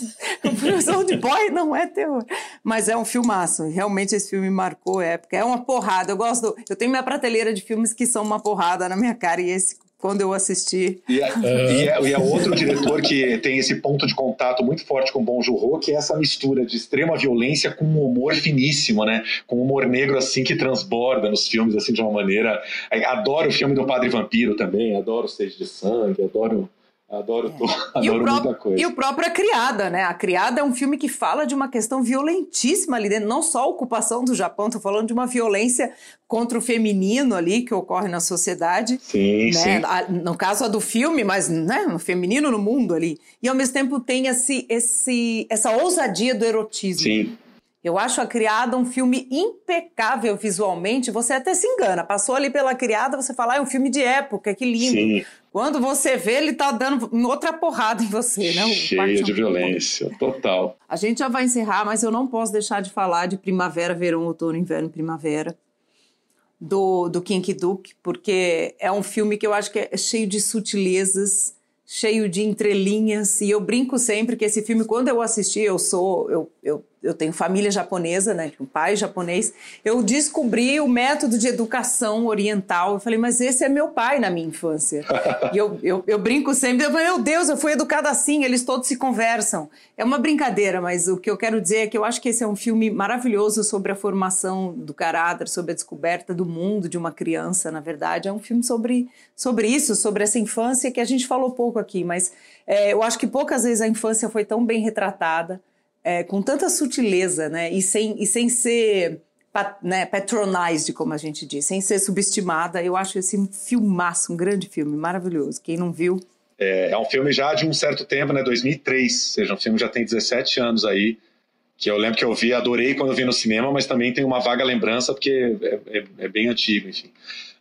Speaker 7: Mas Old Boy não é terror. Mas é um filmaço. Realmente esse filme marcou época. É uma porrada. Eu gosto. Eu tenho minha prateleira de filmes que são uma porrada na minha cara. E esse quando eu assisti.
Speaker 2: E é, e, é, e é, outro diretor que tem esse ponto de contato muito forte com o Joon-ho, que é essa mistura de extrema violência com um humor finíssimo, né? Com um humor negro assim que transborda nos filmes assim de uma maneira. Adoro o filme do Padre Vampiro também, adoro Sede de Sangue, adoro Adoro, é. adoro muita coisa.
Speaker 7: E o próprio A Criada, né? A Criada é um filme que fala de uma questão violentíssima ali dentro, não só a ocupação do Japão, tô falando de uma violência contra o feminino ali que ocorre na sociedade.
Speaker 2: Sim,
Speaker 7: né?
Speaker 2: sim.
Speaker 7: No caso a do filme, mas né? o feminino no mundo ali. E ao mesmo tempo tem esse, esse, essa ousadia do erotismo.
Speaker 2: Sim.
Speaker 7: Eu acho A Criada um filme impecável visualmente. Você até se engana. Passou ali pela Criada, você fala, ah, é um filme de época, que lindo. Sim. Quando você vê, ele tá dando outra porrada em você, né?
Speaker 2: Cheio de violência, total.
Speaker 7: A gente já vai encerrar, mas eu não posso deixar de falar de Primavera, Verão, Outono, Inverno, Primavera. Do, do Kinky Duke, porque é um filme que eu acho que é cheio de sutilezas, cheio de entrelinhas, e eu brinco sempre que esse filme, quando eu assisti, eu sou, eu, eu eu tenho família japonesa, né, um pai japonês, eu descobri o método de educação oriental. Eu falei, mas esse é meu pai na minha infância. e eu, eu, eu, brinco sempre, eu falei, meu Deus, eu fui educada assim, eles todos se conversam. É uma brincadeira, mas o que eu quero dizer é que eu acho que esse é um filme maravilhoso sobre a formação do caráter, sobre a descoberta do mundo de uma criança, na verdade. É um filme sobre, sobre isso, sobre essa infância que a gente falou pouco aqui, mas é, eu acho que poucas vezes a infância foi tão bem retratada é, com tanta sutileza, né? E sem, e sem ser né, patronized, como a gente diz, sem ser subestimada. Eu acho esse um filmaço, um grande filme, maravilhoso. Quem não viu.
Speaker 2: É, é um filme já de um certo tempo, né? 2003, ou seja, um filme já tem 17 anos aí. Que eu lembro que eu vi, adorei quando eu vi no cinema, mas também tem uma vaga lembrança, porque é, é, é bem antigo, enfim.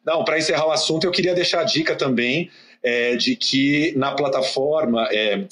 Speaker 2: Não, para encerrar o assunto, eu queria deixar a dica também é, de que na plataforma é,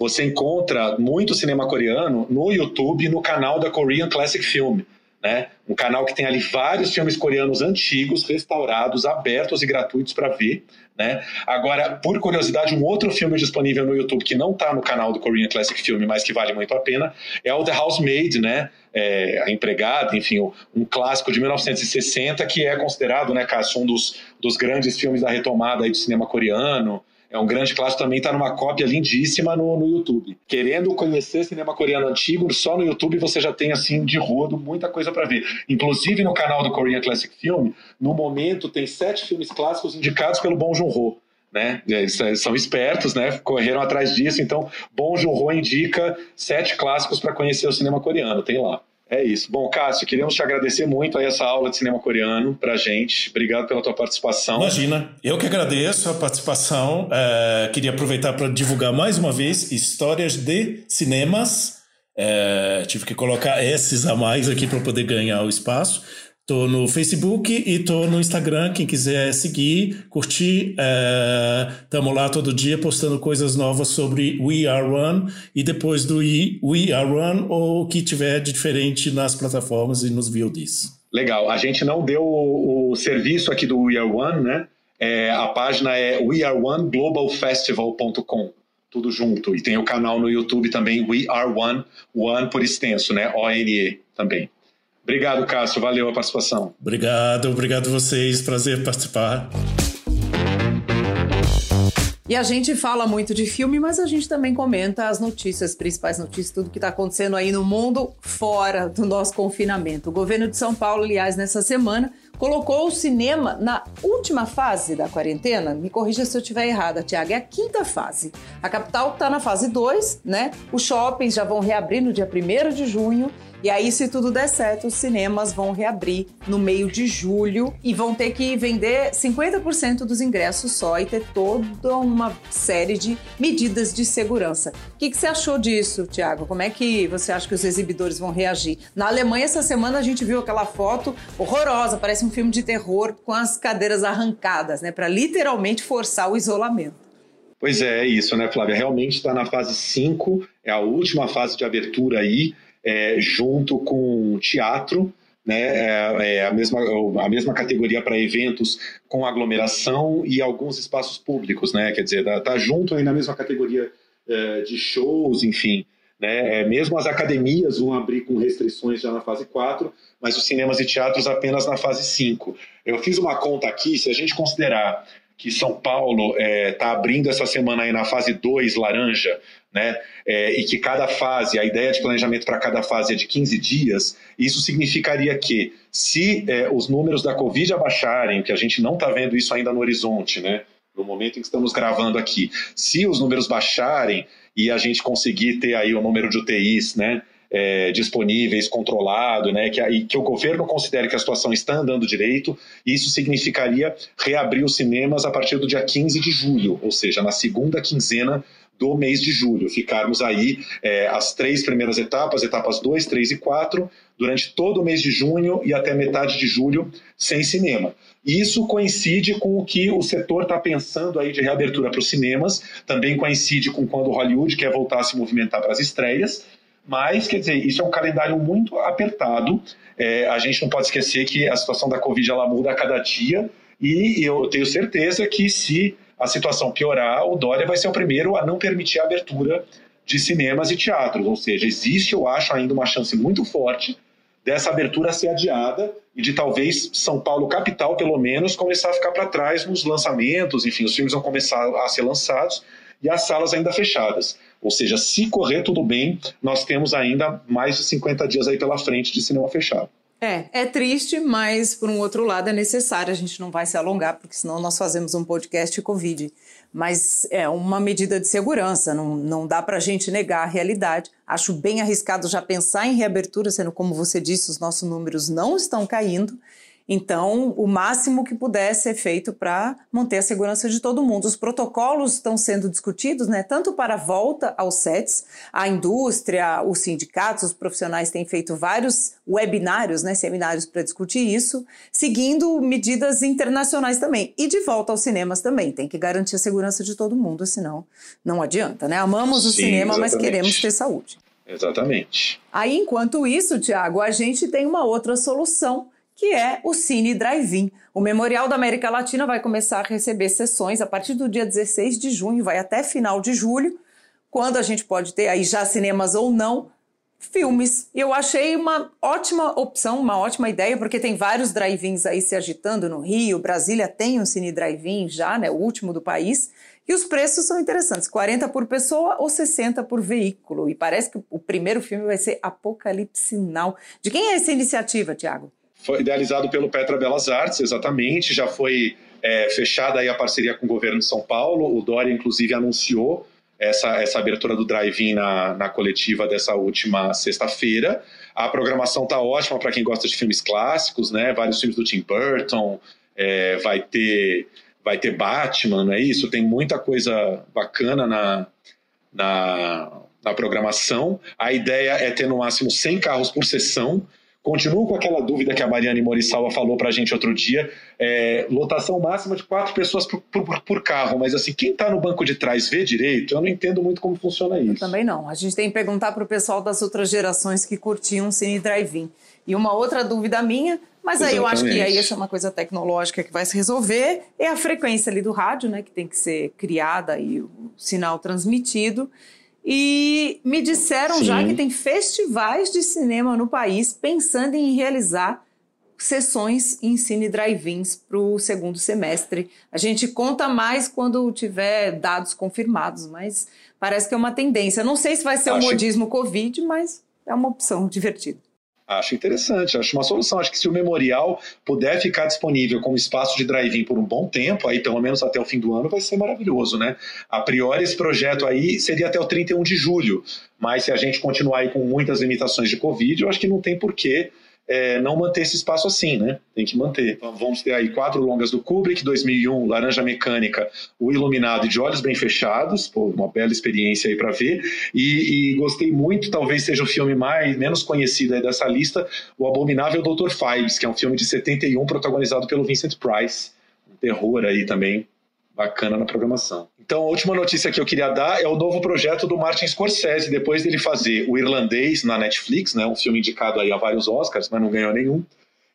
Speaker 2: você encontra muito cinema coreano no YouTube, no canal da Korean Classic Film. Né? Um canal que tem ali vários filmes coreanos antigos, restaurados, abertos e gratuitos para ver. Né? Agora, por curiosidade, um outro filme disponível no YouTube que não está no canal do Korean Classic Film, mas que vale muito a pena, é o The Housemaid, né? É, a empregada, enfim, um clássico de 1960 que é considerado, né, Cássio, um dos, dos grandes filmes da retomada aí do cinema coreano. É um grande clássico também, está numa cópia lindíssima no, no YouTube. Querendo conhecer cinema coreano antigo, só no YouTube você já tem, assim, de rodo, muita coisa para ver. Inclusive no canal do Korean Classic Film, no momento tem sete filmes clássicos indicados pelo Bong Joon-ho. Né? Eles são espertos, né? Correram atrás disso, então Bong Joon-ho indica sete clássicos para conhecer o cinema coreano, tem lá. É isso. Bom, Cássio, queríamos te agradecer muito aí essa aula de cinema coreano pra gente. Obrigado pela tua participação.
Speaker 1: Imagina, eu que agradeço a participação. É, queria aproveitar para divulgar mais uma vez histórias de cinemas. É, tive que colocar esses a mais aqui para poder ganhar o espaço. Tô no Facebook e tô no Instagram. Quem quiser seguir, curtir, estamos é, lá todo dia postando coisas novas sobre We Are One e depois do We Are One ou o que tiver de diferente nas plataformas e nos VODs.
Speaker 2: Legal. A gente não deu o, o serviço aqui do We Are One, né? é, a página é weareoneglobalfestival.com, tudo junto. E tem o canal no YouTube também, We Are One, One por extenso, né? O-N-E também. Obrigado, Cássio. Valeu a participação.
Speaker 1: Obrigado, obrigado vocês. Prazer participar.
Speaker 7: E a gente fala muito de filme, mas a gente também comenta as notícias, principais notícias, tudo que está acontecendo aí no mundo fora do nosso confinamento. O governo de São Paulo, aliás, nessa semana, colocou o cinema na última fase da quarentena. Me corrija se eu estiver errada, Tiago. É a quinta fase. A capital está na fase 2, né? Os shoppings já vão reabrir no dia 1 de junho e aí, se tudo der certo, os cinemas vão reabrir no meio de julho e vão ter que vender 50% dos ingressos só e ter toda uma série de medidas de segurança. O que, que você achou disso, Tiago? Como é que você acha que os exibidores vão reagir? Na Alemanha, essa semana, a gente viu aquela foto horrorosa, parece um filme de terror com as cadeiras arrancadas, né? Para literalmente forçar o isolamento.
Speaker 2: Pois é, é isso, né, Flávia? Realmente está na fase 5, é a última fase de abertura aí é, junto com teatro, né, é, é a, mesma, a mesma categoria para eventos com aglomeração e alguns espaços públicos, né, quer dizer, está tá junto aí na mesma categoria é, de shows, enfim. Né, é, mesmo as academias vão abrir com restrições já na fase 4, mas os cinemas e teatros apenas na fase 5. Eu fiz uma conta aqui, se a gente considerar que São Paulo está é, tá abrindo essa semana aí na fase 2 laranja, né? É, e que cada fase, a ideia de planejamento para cada fase é de 15 dias, isso significaria que se é, os números da Covid abaixarem, que a gente não está vendo isso ainda no horizonte, né? no momento em que estamos gravando aqui, se os números baixarem e a gente conseguir ter aí o número de UTIs, né? É, disponíveis, controlado, né, que, e que o governo considere que a situação está andando direito, isso significaria reabrir os cinemas a partir do dia 15 de julho, ou seja, na segunda quinzena do mês de julho, ficarmos aí é, as três primeiras etapas, etapas 2, 3 e 4, durante todo o mês de junho e até metade de julho, sem cinema. Isso coincide com o que o setor está pensando aí de reabertura para os cinemas, também coincide com quando Hollywood quer voltar a se movimentar para as estreias, mas, quer dizer, isso é um calendário muito apertado. É, a gente não pode esquecer que a situação da Covid ela muda a cada dia e eu tenho certeza que se a situação piorar, o Dória vai ser o primeiro a não permitir a abertura de cinemas e teatros. Ou seja, existe, eu acho, ainda uma chance muito forte dessa abertura ser adiada e de talvez São Paulo capital, pelo menos, começar a ficar para trás nos lançamentos, enfim, os filmes vão começar a ser lançados e as salas ainda fechadas. Ou seja, se correr tudo bem, nós temos ainda mais de 50 dias aí pela frente de cinema fechado.
Speaker 7: É, é triste, mas por um outro lado é necessário. A gente não vai se alongar, porque senão nós fazemos um podcast Covid. Mas é uma medida de segurança, não, não dá para a gente negar a realidade. Acho bem arriscado já pensar em reabertura, sendo como você disse, os nossos números não estão caindo. Então, o máximo que puder ser feito para manter a segurança de todo mundo. Os protocolos estão sendo discutidos, né, tanto para a volta aos sets, a indústria, os sindicatos, os profissionais têm feito vários webinários, né, seminários para discutir isso, seguindo medidas internacionais também. E de volta aos cinemas também. Tem que garantir a segurança de todo mundo, senão não adianta, né? Amamos o Sim, cinema, exatamente. mas queremos ter saúde.
Speaker 2: Exatamente.
Speaker 7: Aí, enquanto isso, Tiago, a gente tem uma outra solução que é o Cine Drive-In. O Memorial da América Latina vai começar a receber sessões a partir do dia 16 de junho, vai até final de julho, quando a gente pode ter aí já cinemas ou não, filmes. Eu achei uma ótima opção, uma ótima ideia, porque tem vários drive-ins aí se agitando no Rio, Brasília tem um Cine Drive-In já, né, o último do país, e os preços são interessantes, 40 por pessoa ou 60 por veículo. E parece que o primeiro filme vai ser Apocalipse Now. De quem é essa iniciativa, Tiago?
Speaker 2: Foi idealizado pelo Petra Belas Artes, exatamente. Já foi é, fechada aí a parceria com o governo de São Paulo. O Dória, inclusive, anunciou essa, essa abertura do drive-in na, na coletiva dessa última sexta-feira. A programação está ótima para quem gosta de filmes clássicos, né? Vários filmes do Tim Burton, é, vai ter vai ter Batman, não é isso? Tem muita coisa bacana na, na, na programação. A ideia é ter no máximo 100 carros por sessão, Continuo com aquela dúvida que a Mariane Morissalva falou para a gente outro dia, é, lotação máxima de quatro pessoas por, por, por carro, mas assim, quem está no banco de trás vê direito? Eu não entendo muito como funciona isso. Eu
Speaker 7: também não. A gente tem que perguntar para o pessoal das outras gerações que curtiam Cine Drive-In. E uma outra dúvida minha, mas aí eu acho que aí essa é uma coisa tecnológica que vai se resolver, é a frequência ali do rádio, né, que tem que ser criada e o sinal transmitido. E me disseram Sim. já que tem festivais de cinema no país pensando em realizar sessões em cine drive-ins para o segundo semestre. A gente conta mais quando tiver dados confirmados, mas parece que é uma tendência. Não sei se vai ser o um modismo Covid, mas é uma opção divertida.
Speaker 2: Acho interessante, acho uma solução. Acho que se o memorial puder ficar disponível como espaço de drive-in por um bom tempo, aí pelo menos até o fim do ano, vai ser maravilhoso, né? A priori, esse projeto aí seria até o 31 de julho, mas se a gente continuar aí com muitas limitações de Covid, eu acho que não tem porquê é, não manter esse espaço assim, né? Tem que manter. Então, vamos ter aí quatro longas do Kubrick, 2001, Laranja Mecânica, O Iluminado e De Olhos Bem Fechados, pô, uma bela experiência aí para ver. E, e, gostei muito, talvez seja o filme mais menos conhecido aí dessa lista, O Abominável Dr. Fives, que é um filme de 71 protagonizado pelo Vincent Price, um terror aí também bacana na programação. Então, a última notícia que eu queria dar é o novo projeto do Martin Scorsese, depois dele fazer O Irlandês na Netflix, né, um filme indicado aí a vários Oscars, mas não ganhou nenhum.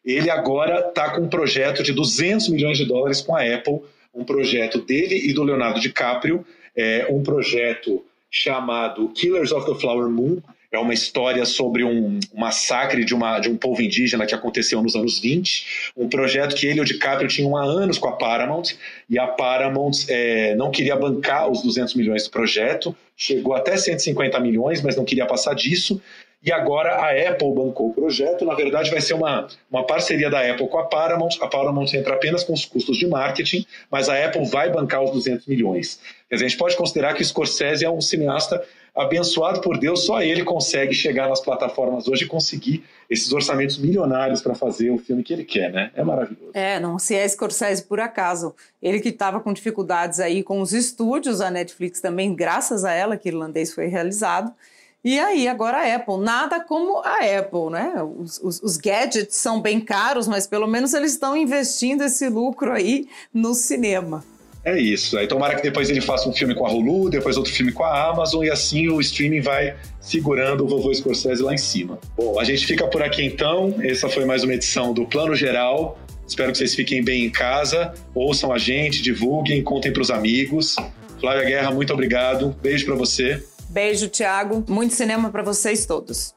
Speaker 2: Ele agora está com um projeto de 200 milhões de dólares com a Apple, um projeto dele e do Leonardo DiCaprio, é, um projeto chamado Killers of the Flower Moon, é uma história sobre um, massacre de, uma, de um povo indígena que aconteceu nos anos 20, um projeto que ele e o DiCaprio tinham há anos com a Paramount, e a Paramount é, não queria bancar os 200 milhões do projeto, chegou até 150 milhões, mas não queria passar disso, e agora a Apple bancou o projeto. Na verdade, vai ser uma, uma parceria da Apple com a Paramount. A Paramount entra apenas com os custos de marketing, mas a Apple vai bancar os 200 milhões. Quer dizer, a gente pode considerar que o Scorsese é um cineasta abençoado por Deus, só ele consegue chegar nas plataformas hoje e conseguir esses orçamentos milionários para fazer o filme que ele quer, né? É maravilhoso.
Speaker 7: É, não se é Scorsese por acaso. Ele que estava com dificuldades aí com os estúdios, a Netflix também, graças a ela que Irlandês foi realizado. E aí, agora a Apple. Nada como a Apple, né? Os, os, os, gadgets são bem caros, mas pelo menos eles estão investindo esse lucro aí no cinema.
Speaker 2: É isso. Aí tomara que depois ele faça um filme com a Hulu, depois outro filme com a Amazon e assim o streaming vai segurando o vovô Scorsese lá em cima. Bom, a gente fica por aqui então. Essa foi mais uma edição do Plano Geral. Espero que vocês fiquem bem em casa, ouçam a gente, divulguem, contem para os amigos. Flávia Guerra, muito obrigado. Beijo para você.
Speaker 7: Beijo, Thiago. Muito cinema para vocês todos.